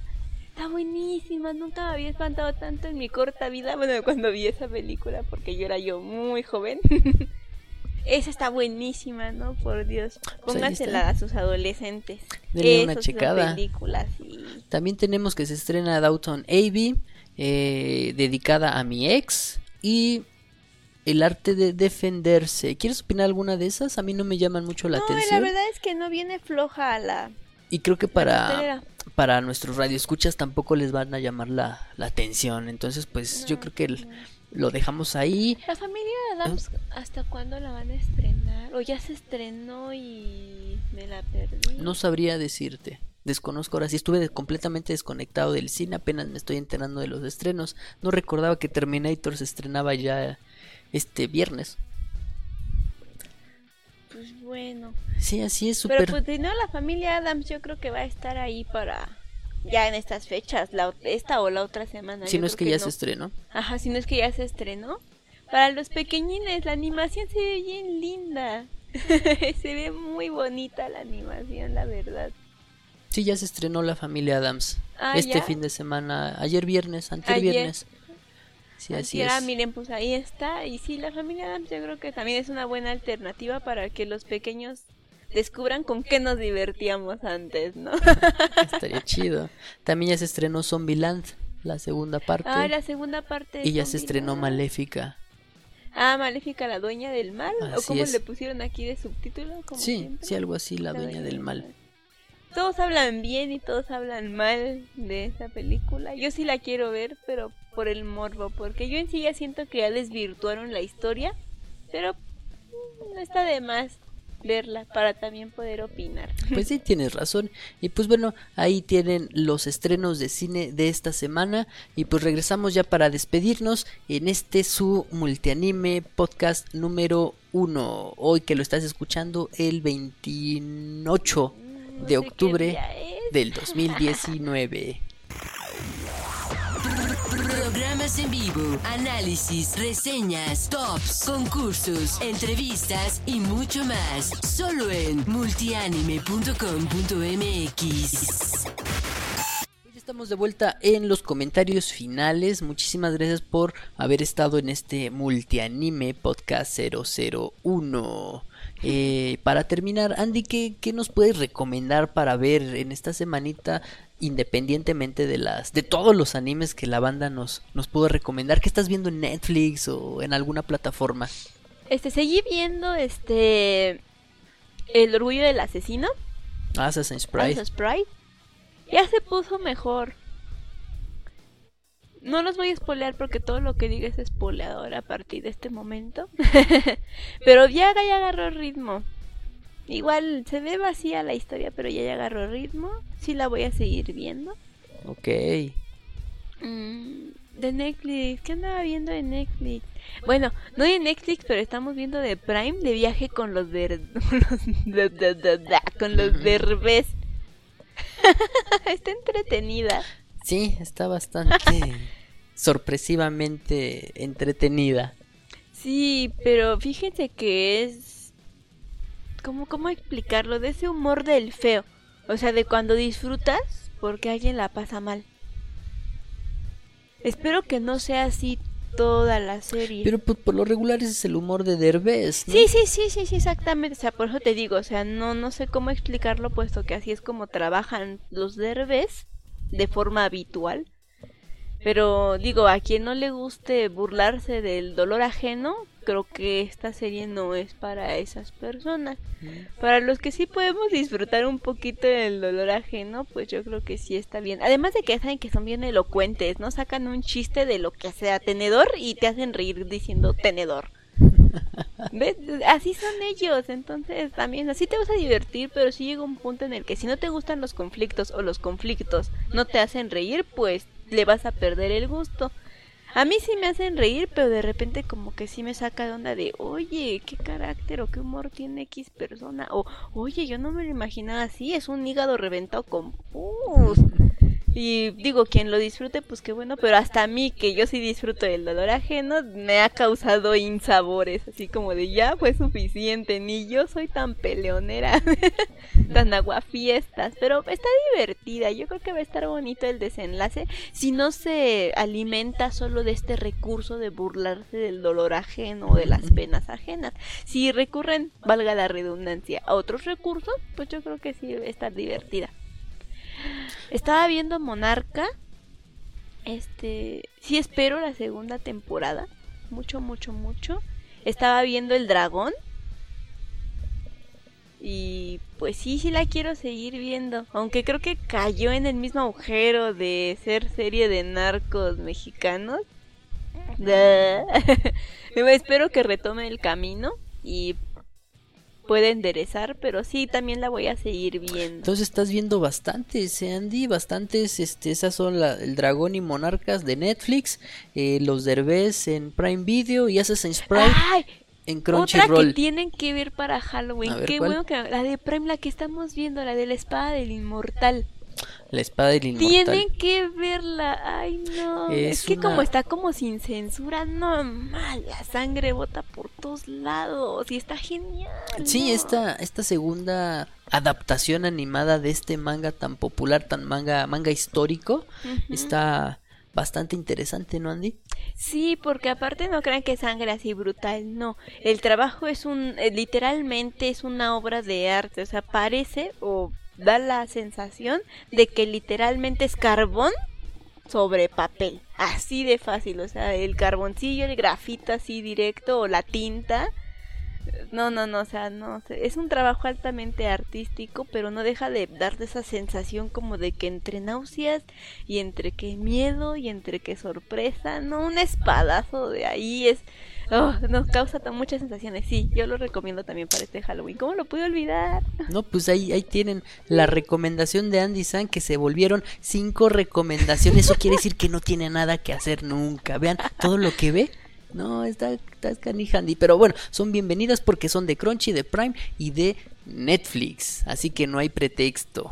C: Está buenísima, nunca me había espantado tanto en mi corta vida. Bueno, cuando vi esa película, porque yo era yo muy joven. Esa está buenísima, ¿no? Por Dios.
B: Pues
C: Póngansela
B: está.
C: a sus adolescentes.
B: Denle una checada.
C: películas y...
B: También tenemos que se estrena Downton Abbey, eh, dedicada a mi ex, y El arte de defenderse. ¿Quieres opinar alguna de esas? A mí no me llaman mucho la
C: no,
B: atención.
C: la verdad es que no viene floja a la...
B: Y creo que para, para nuestros radioescuchas tampoco les van a llamar la, la atención. Entonces, pues yo creo que el- lo dejamos ahí.
C: La familia Adams, ¿hasta cuándo la van a estrenar? ¿O ya se estrenó y me la perdí?
B: No sabría decirte. Desconozco ahora sí estuve completamente desconectado del cine, apenas me estoy enterando de los estrenos. No recordaba que Terminator se estrenaba ya este viernes.
C: Pues bueno.
B: Sí, así es
C: Pero
B: súper.
C: pues de no, la familia Adams yo creo que va a estar ahí para... Ya en estas fechas, la, esta o la otra semana.
B: si no es que ya
C: no.
B: se estrenó.
C: Ajá, si no es que ya se estrenó. Para los pequeñines, la animación se ve bien linda. se ve muy bonita la animación, la verdad.
B: Sí, ya se estrenó La Familia Adams.
C: Ah,
B: este
C: ¿ya?
B: fin de semana, ayer viernes, antes
C: Ayer.
B: viernes. Sí, así
C: ah,
B: es.
C: miren, pues ahí está. Y sí, la familia Adams yo creo que también es una buena alternativa para que los pequeños descubran con qué nos divertíamos antes, ¿no?
B: Estaría chido. También ya se estrenó Zombieland, la segunda parte.
C: ah, la segunda parte.
B: y ya se estrenó Maléfica.
C: Ah, Maléfica, la dueña del mal. ¿O
B: Así
C: cómo
B: es.
C: le pusieron aquí de subtítulo? Como
B: Sí,
C: siempre.
B: sí, algo así, la dueña del mal.
C: Todos hablan bien y todos hablan mal de esa película. Yo sí la quiero ver, pero por el morbo, porque yo en sí ya siento que ya desvirtuaron la historia, pero mm, no está de más verla para también poder opinar.
B: Pues sí, tienes razón. Y pues bueno, ahí tienen los estrenos de cine de esta semana. Y pues regresamos ya para despedirnos en este su multianime podcast número uno. Hoy que lo estás escuchando el 28
C: No
B: de octubre del 2019.
A: Programas en vivo, análisis, reseñas, tops, concursos, entrevistas y mucho más. Solo en multianime.com.mx.
B: Estamos de vuelta en los comentarios finales. Muchísimas gracias por haber estado en este multianime podcast 001. Eh, para terminar, Andy, ¿qué, qué nos puedes recomendar para ver en esta semanita, independientemente de las, de todos los animes que la banda nos, nos pudo recomendar? ¿Qué estás viendo en Netflix o en alguna plataforma?
C: Este, seguí viendo este El orgullo del asesino,
B: Assassin's
C: Pride. Ya se puso mejor. No los voy a spoilear porque todo lo que diga es spoileador a partir de este momento. pero ya, ya agarró ritmo. Igual se ve vacía la historia, pero ya, ya agarró ritmo. Sí la voy a seguir viendo.
B: Ok.
C: Mm, de Netflix, ¿qué andaba viendo de Netflix? Bueno, no de Netflix, pero estamos viendo de Prime de viaje con los ver... con los, con derbés. Está entretenida.
B: Sí, está bastante sorpresivamente entretenida.
C: Sí, pero fíjense que es... ¿Cómo, ¿Cómo explicarlo? De ese humor del feo. O sea, de cuando disfrutas porque alguien la pasa mal. Espero que no sea así toda la serie.
B: Pero pues, por lo regular ese es el humor de Derbez, ¿no?
C: Sí, sí, sí, sí, sí, exactamente. O sea, por eso te digo, o sea, no, no sé cómo explicarlo, puesto que así es como trabajan los derbés de forma habitual. Pero digo, a quien no le guste burlarse del dolor ajeno, creo que esta serie no es para esas personas. Para los que sí podemos disfrutar un poquito del dolor ajeno, pues yo creo que sí está bien. Además de que saben que son bien elocuentes, ¿no? Sacan un chiste de lo que sea tenedor y te hacen reír diciendo tenedor. ¿Ves? Así son ellos, entonces también así te vas a divertir, pero sí llega un punto en el que si no te gustan los conflictos o los conflictos no te hacen reír, pues le vas a perder el gusto. A mí sí me hacen reír, pero de repente como que sí me saca de onda de, oye, qué carácter o qué humor tiene X persona, o oye, yo no me lo imaginaba así, es un hígado reventado con pus. Y digo, quien lo disfrute, pues qué bueno, pero hasta a mí, que yo sí disfruto del dolor ajeno, me ha causado insabores, así como de ya fue suficiente, ni yo soy tan peleonera, tan aguafiestas, pero está divertida, yo creo que va a estar bonito el desenlace, si no se alimenta solo de este recurso de burlarse del dolor ajeno o de las penas ajenas. Si recurren, valga la redundancia, a otros recursos, pues yo creo que sí va a estar divertida. Estaba viendo Monarca. Este, sí espero la segunda temporada. Mucho, mucho, mucho. Estaba viendo El Dragón. Y pues sí, sí la quiero seguir viendo. Aunque creo que cayó en el mismo agujero de ser serie de narcos mexicanos. espero que retome el camino y puede enderezar, pero sí, también la voy a seguir viendo.
B: Entonces estás viendo bastantes, ¿eh, Andy, bastantes, este, esas son la, el Dragón y Monarcas de Netflix, eh, los Derbez en Prime Video y Assassin's Pride
C: ¡Ay!
B: en
C: Otra
B: Crunchyroll.
C: que tienen que ver para Halloween.
B: Ver,
C: Qué
B: ¿cuál?
C: bueno que la de Prime, la que estamos viendo, la de la espada del inmortal.
B: La espada del inmortal.
C: Tienen que verla. Ay, no. Es,
B: Es
C: que como está como sin censura, no, mal, la sangre bota por todos lados y está genial.
B: Sí,
C: ¿no?
B: esta, esta segunda adaptación animada de este manga tan popular, tan manga, manga histórico, está bastante interesante, ¿no, Andy?
C: Sí, porque aparte no crean que es sangre así brutal, no. El trabajo es un, eh, literalmente es una obra de arte, o sea, parece o da la sensación de que literalmente es carbón sobre papel, así de fácil, o sea, el carboncillo, el grafito así directo o la tinta. No, no, no, o sea, no, es un trabajo altamente artístico, pero no deja de darte esa sensación como de que entre náuseas y entre que miedo y entre que sorpresa, no, un espadazo de ahí es, oh, nos causa tan muchas sensaciones, sí, yo lo recomiendo también para este Halloween, ¿cómo lo pude olvidar?
B: No, pues ahí, ahí tienen la recomendación de Andy San que se volvieron cinco recomendaciones. Eso quiere decir que no tiene nada que hacer nunca. Vean todo lo que ve. No, está, está canija, Andy. Pero bueno, son bienvenidas porque son de Crunchy, de Prime y de Netflix. Así que no hay pretexto.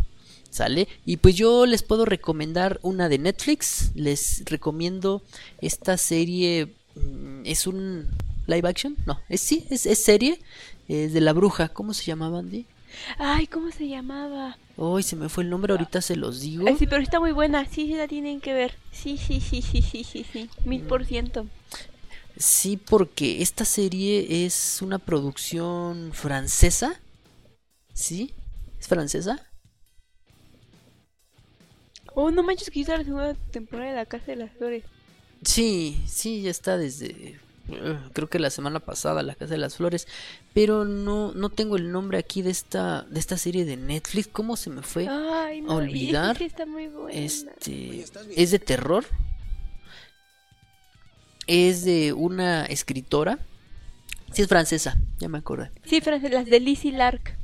B: ¿Sale? Y pues yo les puedo recomendar una de Netflix. Les recomiendo esta serie. Mm, ¿Es un live action? No, es sí, es, es serie. Es de la bruja. ¿Cómo se llamaba, Andy?
C: Ay, ¿cómo se llamaba?
B: Uy, se me fue el nombre, ahorita se los digo.
C: Ay, sí, pero está muy buena, sí, sí la tienen que ver, sí, sí, sí, sí, sí, sí, sí, mil por ciento.
B: Sí, porque esta serie es una producción francesa. ¿Sí? ¿Es francesa?
C: Oh, no manches que hizo la segunda temporada de La Casa de las Flores.
B: Sí, sí, ya está desde eh, creo que la semana pasada, La Casa de las Flores, pero no no tengo el nombre aquí de esta de esta serie de Netflix, ¿cómo se me fue?
C: Ay, no, y
B: olvidar,
C: está muy buena.
B: Este es de terror. Es de una escritora. Sí es francesa, ya me acordé.
C: Sí, Fran- las de Lizzie Lark.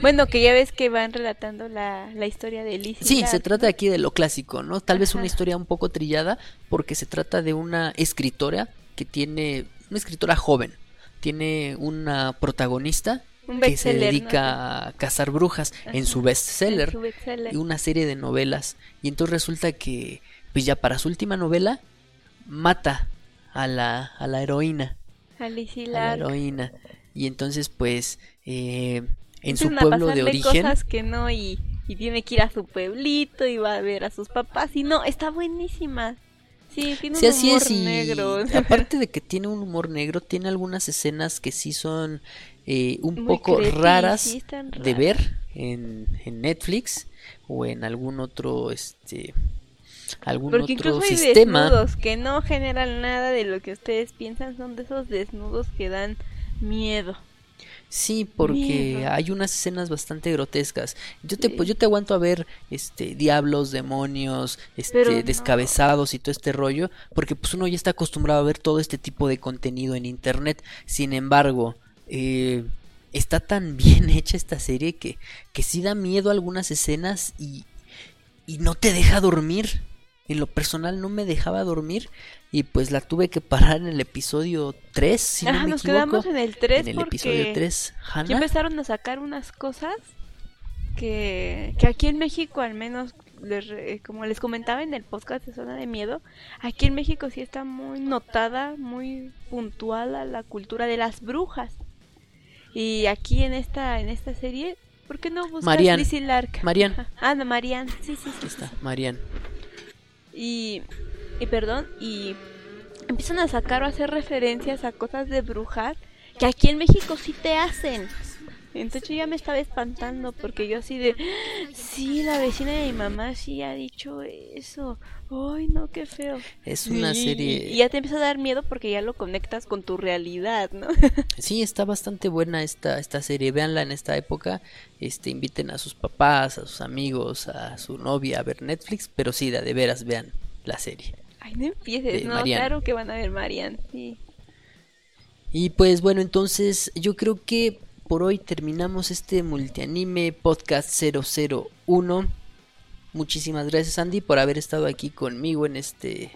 C: Bueno, que ya ves que van relatando la, la historia de Lizzie
B: Sí, se trata aquí de lo clásico, ¿no? Tal vez una historia un poco trillada porque se trata de una escritora que tiene, una escritora joven, tiene una protagonista
C: Un
B: que se dedica a cazar brujas en su
C: En
B: bestseller
C: su bestseller.
B: y una serie de novelas. Y entonces resulta que, pues ya para su última novela, mata a la, a la heroína.
C: A Lizzie
B: A la heroína. Y entonces, pues, eh, en su pueblo de origen...
C: cosas que no y, y tiene que ir a su pueblito y va a ver a sus papás y no, está buenísima. Sí, tiene
B: Sí,
C: un
B: así
C: humor
B: es. Y
C: negro.
B: aparte de que tiene un humor negro, tiene algunas escenas que sí son eh, un
C: Muy
B: poco
C: creepy,
B: raras
C: sí,
B: de ver en, en Netflix o en algún otro, este, algún
C: Porque
B: otro
C: incluso hay
B: sistema.
C: desnudos que no generan nada de lo que ustedes piensan, son de esos desnudos que dan miedo.
B: Sí, porque hay unas escenas bastante grotescas. Yo te,
C: Sí.
B: pues, yo te aguanto a ver este diablos, demonios,
C: Pero
B: este
C: no.
B: descabezados y todo este rollo, porque pues uno ya está acostumbrado a ver todo este tipo de contenido en internet. Sin embargo, eh, está tan bien hecha esta serie que, que sí da miedo algunas escenas y, y no te deja dormir. En lo personal no me dejaba dormir y pues la tuve que parar en el episodio 3, si no
C: Ah,
B: me
C: nos
B: equivoco.
C: quedamos en el 3
B: en el
C: porque
B: episodio 3,
C: ya
B: Hannah.
C: empezaron a sacar unas cosas que, que aquí en México al menos les re- como les comentaba en el podcast de Zona de Miedo, aquí en México sí está muy notada, muy puntual a la cultura de las brujas. Y aquí en esta en esta serie, ¿por qué no buscas
B: Marian.
C: Lizzie Lark?
B: Marian.
C: Ajá. Ah, no, Marian. Sí, sí, sí.
B: Aquí está, Marian.
C: Y, y perdón, y empiezan a sacar o a hacer referencias a cosas de brujas que aquí en México sí te hacen. Entonces yo ya me estaba espantando porque yo así de, sí, la vecina de mi mamá sí ha dicho eso. Ay, no, qué feo.
B: Es una
C: Y-
B: serie...
C: Y ya te empieza a dar miedo porque ya lo conectas con tu realidad, ¿no?
B: Sí, está bastante buena esta, esta serie. Véanla en esta época. Este, inviten a sus papás, a sus amigos, a su novia a ver Netflix. Pero sí, de veras, vean la serie.
C: Ay, no empieces, no, claro que van a ver Marian. Sí.
B: Y pues bueno, entonces yo creo que por hoy terminamos este multianime podcast 001. Muchísimas gracias Andy por haber estado aquí conmigo en este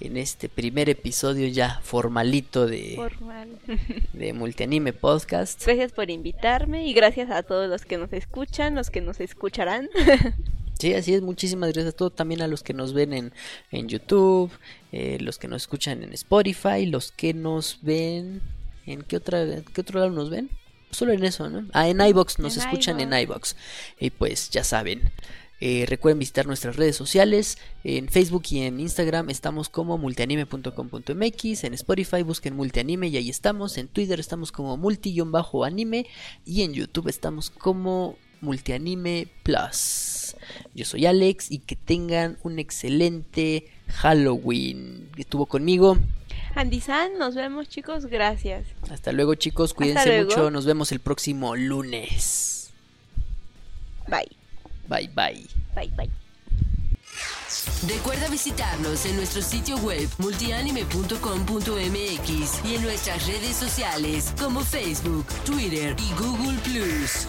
B: en este primer episodio ya formalito de,
C: Formal.
B: de multianime podcast.
C: Gracias por invitarme y gracias a todos los que nos escuchan, los que nos escucharán.
B: Sí, así es. Muchísimas gracias a todos. También a los que nos ven en, en YouTube, eh, los que nos escuchan en Spotify, los que nos ven. ¿En qué, otra, qué otro lado nos ven? Solo en eso, ¿no? Ah, en iBox. Nos
C: En
B: escuchan en iBox. Y pues ya saben. eh, recuerden visitar nuestras redes sociales. En Facebook y en Instagram estamos como multianime.com.mx. En Spotify busquen multianime y ahí estamos. En Twitter estamos como multi-anime. Y en YouTube estamos como multianime plus. Yo soy Alex y que tengan un excelente Halloween. Estuvo conmigo.
C: Andy San, nos vemos chicos, gracias.
B: Hasta luego chicos, cuídense
C: luego.
B: mucho. Nos vemos el próximo lunes.
C: Bye.
B: Bye bye.
C: Bye, bye.
A: Recuerda visitarnos en nuestro sitio web multianime.com.mx y en nuestras redes sociales como Facebook, Twitter y Google Plus.